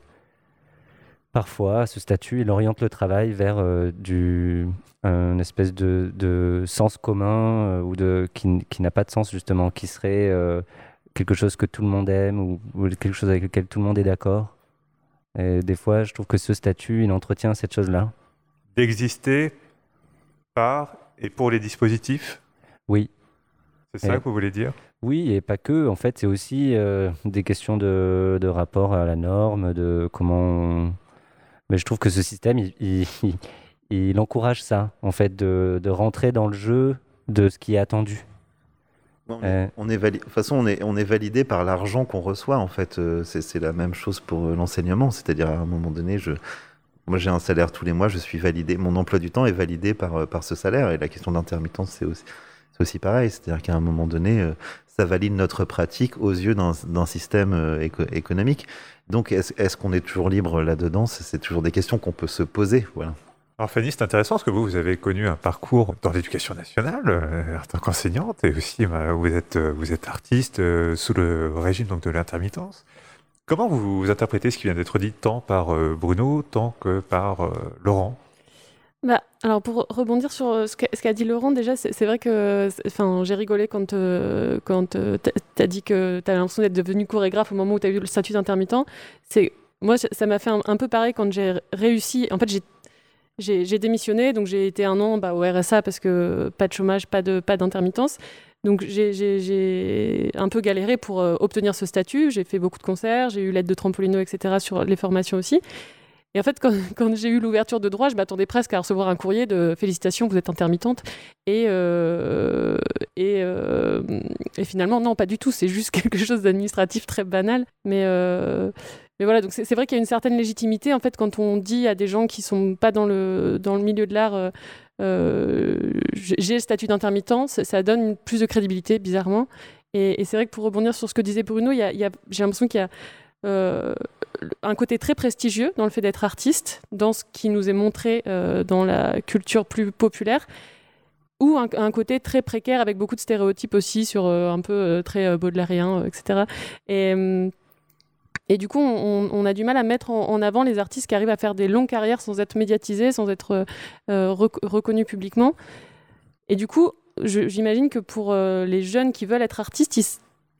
parfois, ce statut, il oriente le travail vers euh, du, un espèce de, de sens commun euh, ou de, qui, qui n'a pas de sens, justement, qui serait. quelque chose que tout le monde aime ou quelque chose avec lequel tout le monde est d'accord. Et des fois, je trouve que ce statut, il entretient cette chose-là. D'exister par et pour les dispositifs Oui. C'est ça Et- que vous voulez dire? Oui, et pas que. En fait, c'est aussi euh, des questions de, de rapport à la norme, de comment. on- Mais je trouve que ce système, il, il, il- il encourage ça, en fait, de, de rentrer dans le jeu de ce qui est attendu. On Euh. est, on est vali- de toute façon, on est, on est validé par l'argent qu'on reçoit. En fait, Euh, c'est c'est la même chose pour l'enseignement. C'est-à-dire, à un moment donné, je, moi, j'ai un salaire tous les mois. Je suis validé. Mon emploi du temps est validé par, par ce salaire. Et la question d'intermittence, c'est aussi, c'est aussi pareil. C'est-à-dire qu'à un moment donné, euh, ça valide notre pratique aux yeux d'un système euh, éco- économique. Donc, est-ce qu'on est toujours libre là-dedans? C'est toujours des questions qu'on peut se poser. Alors Fanny, c'est intéressant parce que vous, vous avez connu un parcours dans l'éducation nationale euh, en tant qu'enseignante et aussi bah, vous, êtes, artiste sous le régime de l'intermittence. Comment vous, interprétez ce qui vient d'être dit tant par Bruno, tant que par Laurent? Bah, alors pour rebondir sur euh, ce qu'a dit Laurent, déjà, c'est vrai que j'ai rigolé quand, euh, quand euh, t'as- t'as dit que tu avais l'impression d'être devenu chorégraphe au moment où tu as eu le statut d'intermittent. Moi, ça- m'a fait un, peu pareil quand j'ai réussi. En fait, j'ai démissionné, donc j'ai été un an bah, au RSA parce que pas de chômage, pas pas d'intermittence. Donc j'ai un peu galéré pour euh, obtenir ce statut. J'ai fait beaucoup de concerts, j'ai eu l'aide de Trampolino, etc. sur les formations aussi. Et en fait, quand, j'ai eu l'ouverture de droit, je m'attendais presque à recevoir un courrier de félicitations, vous êtes intermittente. Et, euh, euh, et finalement, non, pas du tout. C'est juste quelque chose d'administratif très banal. Mais, euh, mais voilà, donc c'est vrai qu'il y a une certaine légitimité en fait quand on dit à des gens qui sont pas dans le, dans le milieu de l'art. j'ai le statut d'intermittent, ça, donne plus de crédibilité, bizarrement. Et, et c'est vrai que pour rebondir sur ce que disait Bruno, j'ai l'impression qu'il y a un côté très prestigieux dans le fait d'être artiste, dans ce qui nous est montré euh, dans la culture plus populaire, ou un, côté très précaire avec beaucoup de stéréotypes aussi sur euh, un peu euh, très baudelairien, etc. Et, et du coup, on, a du mal à mettre en, avant les artistes qui arrivent à faire des longues carrières sans être médiatisés, sans être rec- reconnus publiquement. Et du coup, j'imagine que pour les jeunes qui veulent être artistes, ils,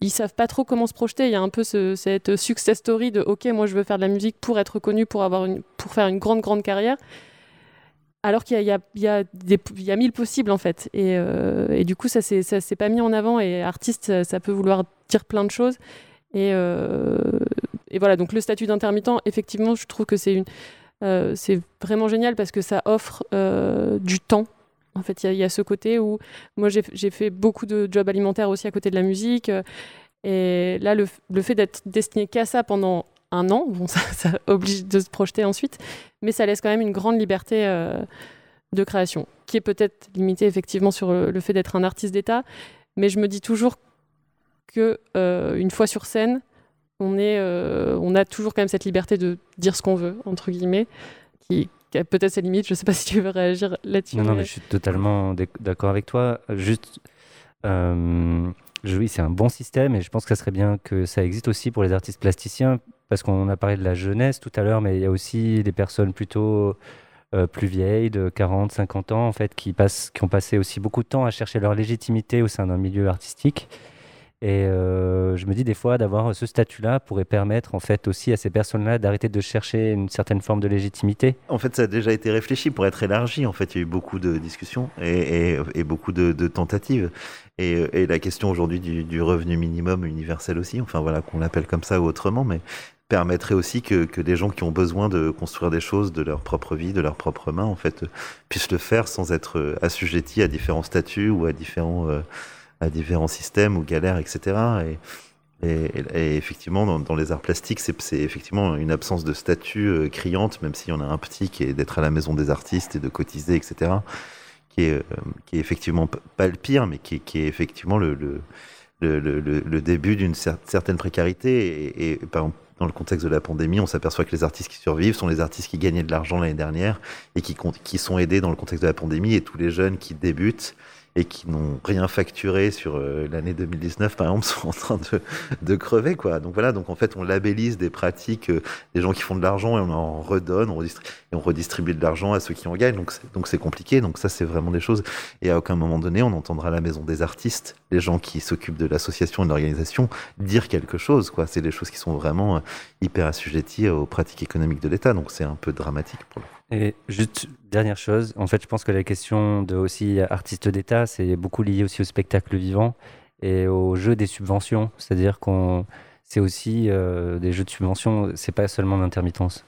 ils savent pas trop comment se projeter. Il y a un peu ce- cette success story de OK, moi je veux faire de la musique pour être reconnu, pour, avoir pour faire une grande, grande carrière. Alors qu'il y y, y, a y a mille possibles en fait. Et, euh, et du coup, ça s'est pas mis en avant. Et artiste, ça, peut vouloir dire plein de choses. Et, euh, et voilà, donc le statut d'intermittent, effectivement, je trouve que c'est une. euh, c'est vraiment génial parce que ça offre du temps. En fait, il y a- ce côté où moi j'ai fait beaucoup de jobs alimentaires aussi à côté de la musique. euh, Et là, le, fait d'être destiné qu'à ça pendant un an, ça, oblige de se projeter ensuite, mais ça laisse quand même une grande liberté euh, de création, qui est peut-être limitée effectivement sur le, le fait d'être un artiste d'État. Mais je me dis toujours que euh, une fois sur scène, on, est, euh, on a toujours quand même cette liberté de dire ce qu'on veut, entre guillemets, qui, qui a peut-être ses limites. Je sais pas si tu veux réagir là-dessus. Non, non, mais- je suis totalement d'ac- d'accord avec toi. Juste, euh, oui, c'est un bon système et je pense que ça serait bien que ça existe aussi pour les artistes plasticiens parce qu'on a parlé de la jeunesse tout à l'heure, mais il y a aussi des personnes plutôt euh, plus vieilles, de 40, 50 ans, en fait, qui, passent, qui ont passé aussi beaucoup de temps à chercher leur légitimité au sein d'un milieu artistique Et euh, je me dis des fois d'avoir ce statut-là pourrait permettre en fait aussi à ces personnes-là d'arrêter de chercher une certaine forme de légitimité. En fait, ça a déjà été réfléchi pour être élargi. En fait, il y a eu beaucoup de discussions et, beaucoup de, tentatives. Et, la question aujourd'hui du, revenu minimum universel aussi, enfin voilà, qu'on l'appelle comme ça ou autrement, mais permettrait aussi que, que des gens qui ont besoin de construire des choses de leur propre vie, de leurs propres mains, en fait, puissent le faire sans être assujettis à différents statuts ou à différents, euh, à différents systèmes ou galères, etc. Et, effectivement, dans, les arts plastiques, c'est effectivement une absence de statut euh, criante, même s'il y en a un petit qui est d'être à la maison des artistes et de cotiser, etc. Qui est, euh, qui est effectivement pas le pire, mais qui est, effectivement le, le, le, début d'une cer- certaine précarité. Et, dans le contexte de la pandémie, on s'aperçoit que les artistes qui survivent sont les artistes qui gagnaient de l'argent l'année dernière et qui sont aidés dans le contexte de la pandémie. Et tous les jeunes qui débutent et qui n'ont rien facturé sur euh, l'année 2019, par exemple, sont en train de, crever, quoi. Donc voilà, donc en fait, on labellise des pratiques, euh, des gens qui font de l'argent et on en redonne, on et on redistribue de l'argent à ceux qui en gagnent. Donc c'est, compliqué. Donc ça, c'est vraiment des choses. Et à aucun moment donné, on entendra la maison des artistes, les gens qui s'occupent de l'association et de l'organisation, dire quelque chose. C'est des choses qui sont vraiment euh, hyper assujetties aux pratiques économiques de l'État. Donc c'est un peu dramatique pour le coup. Et juste dernière chose, en fait, je pense que la question de aussi artiste d'État, c'est beaucoup lié aussi au spectacle vivant et au jeu des subventions. C'est-à-dire qu'on, c'est aussi euh, des jeux de subventions. C'est pas seulement l'intermittence.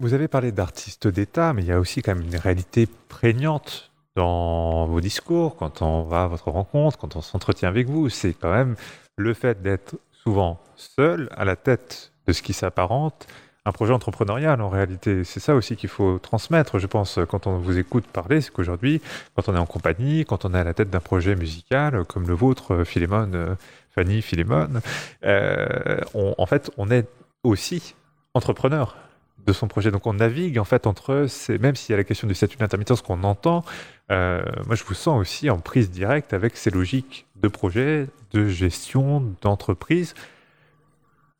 Vous avez parlé d'artistes d'État, mais il y a aussi quand même une réalité prégnante dans vos discours, quand on va à votre rencontre, quand on s'entretient avec vous. C'est quand même le fait d'être souvent seul à la tête de ce qui s'apparente un projet entrepreneurial en réalité. C'est ça aussi qu'il faut transmettre, je pense, quand on vous écoute parler, c'est qu'aujourd'hui, quand on est en compagnie, quand on est à la tête d'un projet musical, comme le vôtre, Philémone, euh, Fanny, Philémone, euh, en fait, on est aussi entrepreneur de son projet. Donc on navigue en fait entre, ces, même s'il y a la question du statut d'intermittence qu'on entend, euh, moi je vous sens aussi en prise directe avec ces logiques de projet, de gestion, d'entreprise,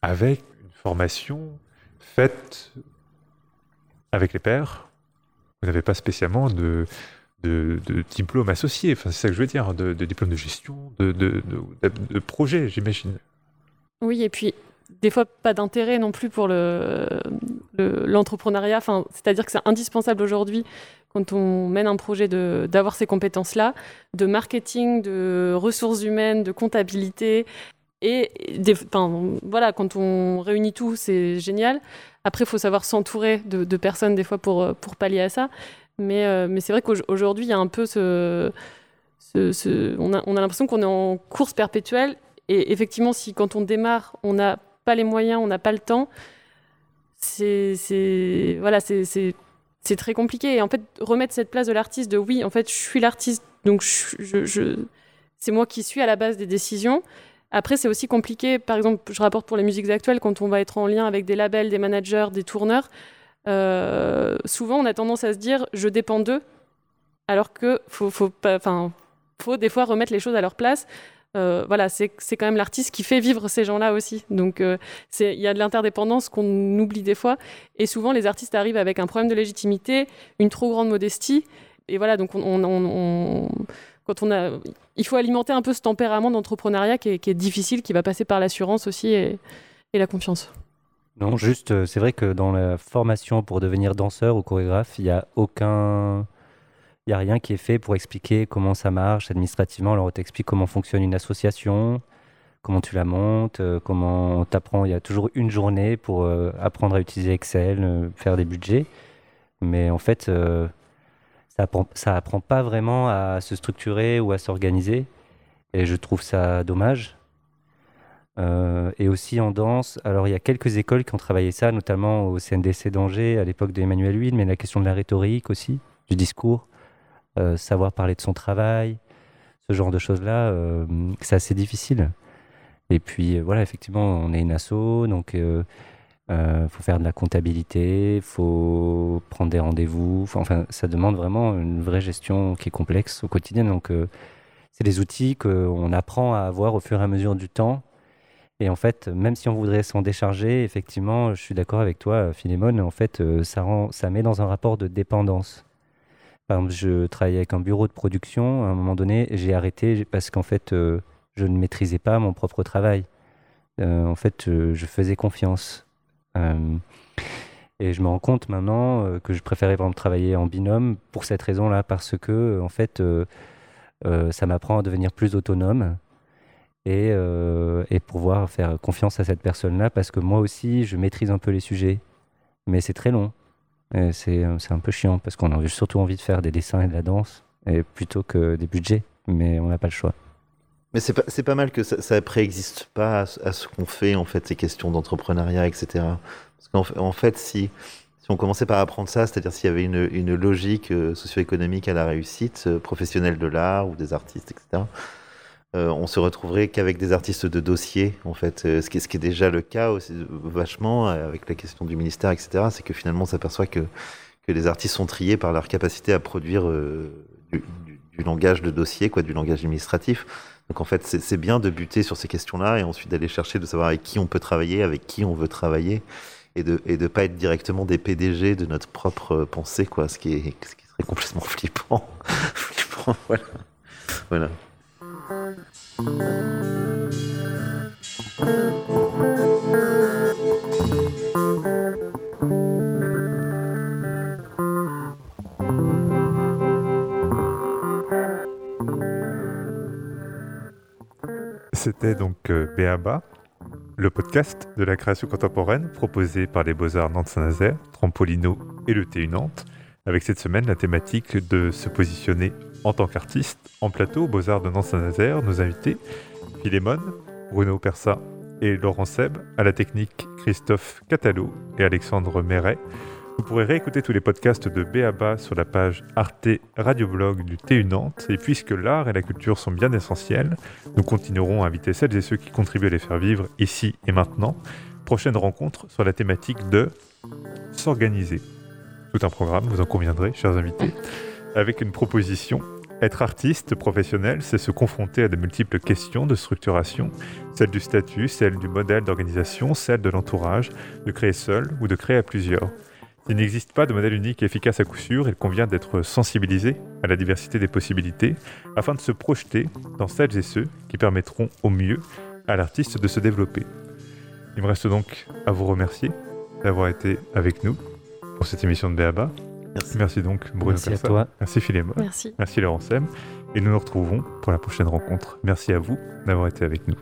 avec une formation faite avec les pairs. Vous n'avez pas spécialement de, de, de diplôme associé, c'est ça que je veux dire, de, diplôme de gestion, de, projet, j'imagine. Oui, et puis des fois pas d'intérêt non plus pour le le- l'entrepreneuriat. Enfin, c'est-à-dire que c'est indispensable aujourd'hui quand on mène un projet d'avoir ces compétences-là, de marketing, de ressources humaines, de comptabilité. Et des, voilà, quand on réunit tout, c'est génial. Après, il faut savoir s'entourer de, personnes des fois pour, pour pallier à ça. Mais, euh, mais c'est vrai qu'aujourd'hui, il y a un peu ce, on a, on a l'impression qu'on est en course perpétuelle. Et effectivement, si quand on démarre, on n'a pas les moyens, on n'a pas le temps, c'est voilà, c'est c'est- très compliqué. Et en fait, remettre cette place de l'artiste, de oui, en fait, je suis l'artiste, donc je- je- c'est moi qui suis à la base des décisions. Après, c'est aussi compliqué. Par exemple, je rapporte pour les musiques actuelles, quand on va être en lien avec des labels, des managers, des tourneurs, euh, souvent on a tendance à se dire je dépends d'eux, alors que faut, des fois remettre les choses à leur place. Euh, voilà, c'est quand même l'artiste qui fait vivre ces gens-là aussi. Donc, euh, il y a de l'interdépendance qu'on oublie des fois. Et souvent, les artistes arrivent avec un problème de légitimité, une trop grande modestie. Et voilà, donc on, on- on- on- quand on a, il faut alimenter un peu ce tempérament d'entrepreneuriat qui est, difficile, qui va passer par l'assurance aussi et, la confiance. Non, juste, euh, c'est vrai que dans la formation pour devenir danseur ou chorégraphe, il n'y a aucun. Il n'y a rien qui est fait pour expliquer comment ça marche administrativement. Alors, on t'explique comment fonctionne une association, comment tu la montes, euh, comment t'apprends. Il y a toujours une journée pour euh, apprendre à utiliser Excel, faire des budgets. Mais en fait, ça apprend, pas vraiment à se structurer ou à s'organiser. Et je trouve ça dommage. Euh, et aussi en danse, alors il y a quelques écoles qui ont travaillé ça, notamment au CNDC d'Angers à l'époque d'Emmanuel Huil, mais la question de la rhétorique aussi, du discours, euh, savoir parler de son travail, ce genre de choses-là, euh, c'est assez difficile. Et puis voilà, effectivement, on est une asso, donc il faut faire de la comptabilité, il faut prendre des rendez-vous, Enfin, ça demande vraiment une vraie gestion qui est complexe au quotidien. Donc euh, c'est des outils qu'on apprend à avoir au fur et à mesure du temps. Et en fait, même si on voudrait s'en décharger, effectivement, je suis d'accord avec toi, Philémon, en fait, euh, ça, rend, ça met dans un rapport de dépendance. Par exemple, je travaillais avec un bureau de production, à un moment donné, j'ai arrêté parce qu'en fait, euh, je ne maîtrisais pas mon propre travail. Euh, en fait, je faisais confiance. Euh, et je me rends compte maintenant euh, que je préférais vraiment travailler en binôme pour cette raison-là, parce que en fait, euh, euh, ça m'apprend à devenir plus autonome et, euh, et pouvoir faire confiance à cette personne-là, parce que moi aussi, je maîtrise un peu les sujets, mais c'est très long. Euh, c'est un peu chiant, parce qu'on a surtout envie de faire des dessins et de la danse, et plutôt que des budgets, mais on n'a pas le choix. Mais c'est pas, mal que ça, préexiste pas à, ce- qu'on fait, en fait, ces questions d'entrepreneuriat, etc. Parce qu'en fait- en fait, si, on commençait par apprendre ça, c'est-à-dire s'il y avait une, logique euh, socio-économique à la réussite euh, professionnelle de l'art ou des artistes, etc., euh, on se retrouverait qu'avec des artistes de dossier, en fait. Ce, qui est, déjà le cas aussi, vachement avec la question du ministère, etc., c'est que finalement, on s'aperçoit que, que les artistes sont triés par leur capacité à produire du, du- langage de dossier, quoi, du langage administratif. Donc en fait, c'est bien de buter sur ces questions-là et ensuite d'aller chercher de savoir avec qui on peut travailler, avec qui on veut travailler et de et de pas être directement des PDG de notre propre pensée, quoi, ce qui est ce qui serait complètement flippant. flippant, voilà. Voilà. C'était donc euh, Béaba, le podcast de la création contemporaine proposé par les Beaux-Arts Nantes-Saint-Nazaire, Trampolino et le TU Nantes, avec cette semaine la thématique de se positionner en tant qu'artiste en plateau aux Beaux-Arts de Nantes-Saint-Nazaire. Nos invités, Philémon, Bruno Persa et Laurent Seb, à la technique Christophe Catalot et Alexandre Méret. Vous pourrez réécouter tous les podcasts de Béaba sur la page Arte Radioblog du TU Nantes. Et puisque l'art et la culture sont bien essentiels, nous continuerons à inviter celles et ceux qui contribuent à les faire vivre ici et maintenant. Prochaine rencontre sur la thématique de s'organiser. Tout un programme, vous en conviendrez, chers invités, avec une proposition. Être artiste professionnel, c'est se confronter à de multiples questions de structuration, celle du statut, celle du modèle d'organisation, celle de l'entourage, de créer seul ou de créer à plusieurs. Il n'existe pas de modèle unique et efficace à coup sûr, il convient d'être sensibilisé à la diversité des possibilités afin de se projeter dans celles et ceux qui permettront au mieux à l'artiste de se développer. Il me reste donc à vous remercier d'avoir été avec nous pour cette émission de Béaba. Merci. Merci donc Bruno Merci à toi. Merci Philémon. Merci. Merci Laurent Sem. Et nous nous retrouvons pour la prochaine rencontre. Merci à vous d'avoir été avec nous.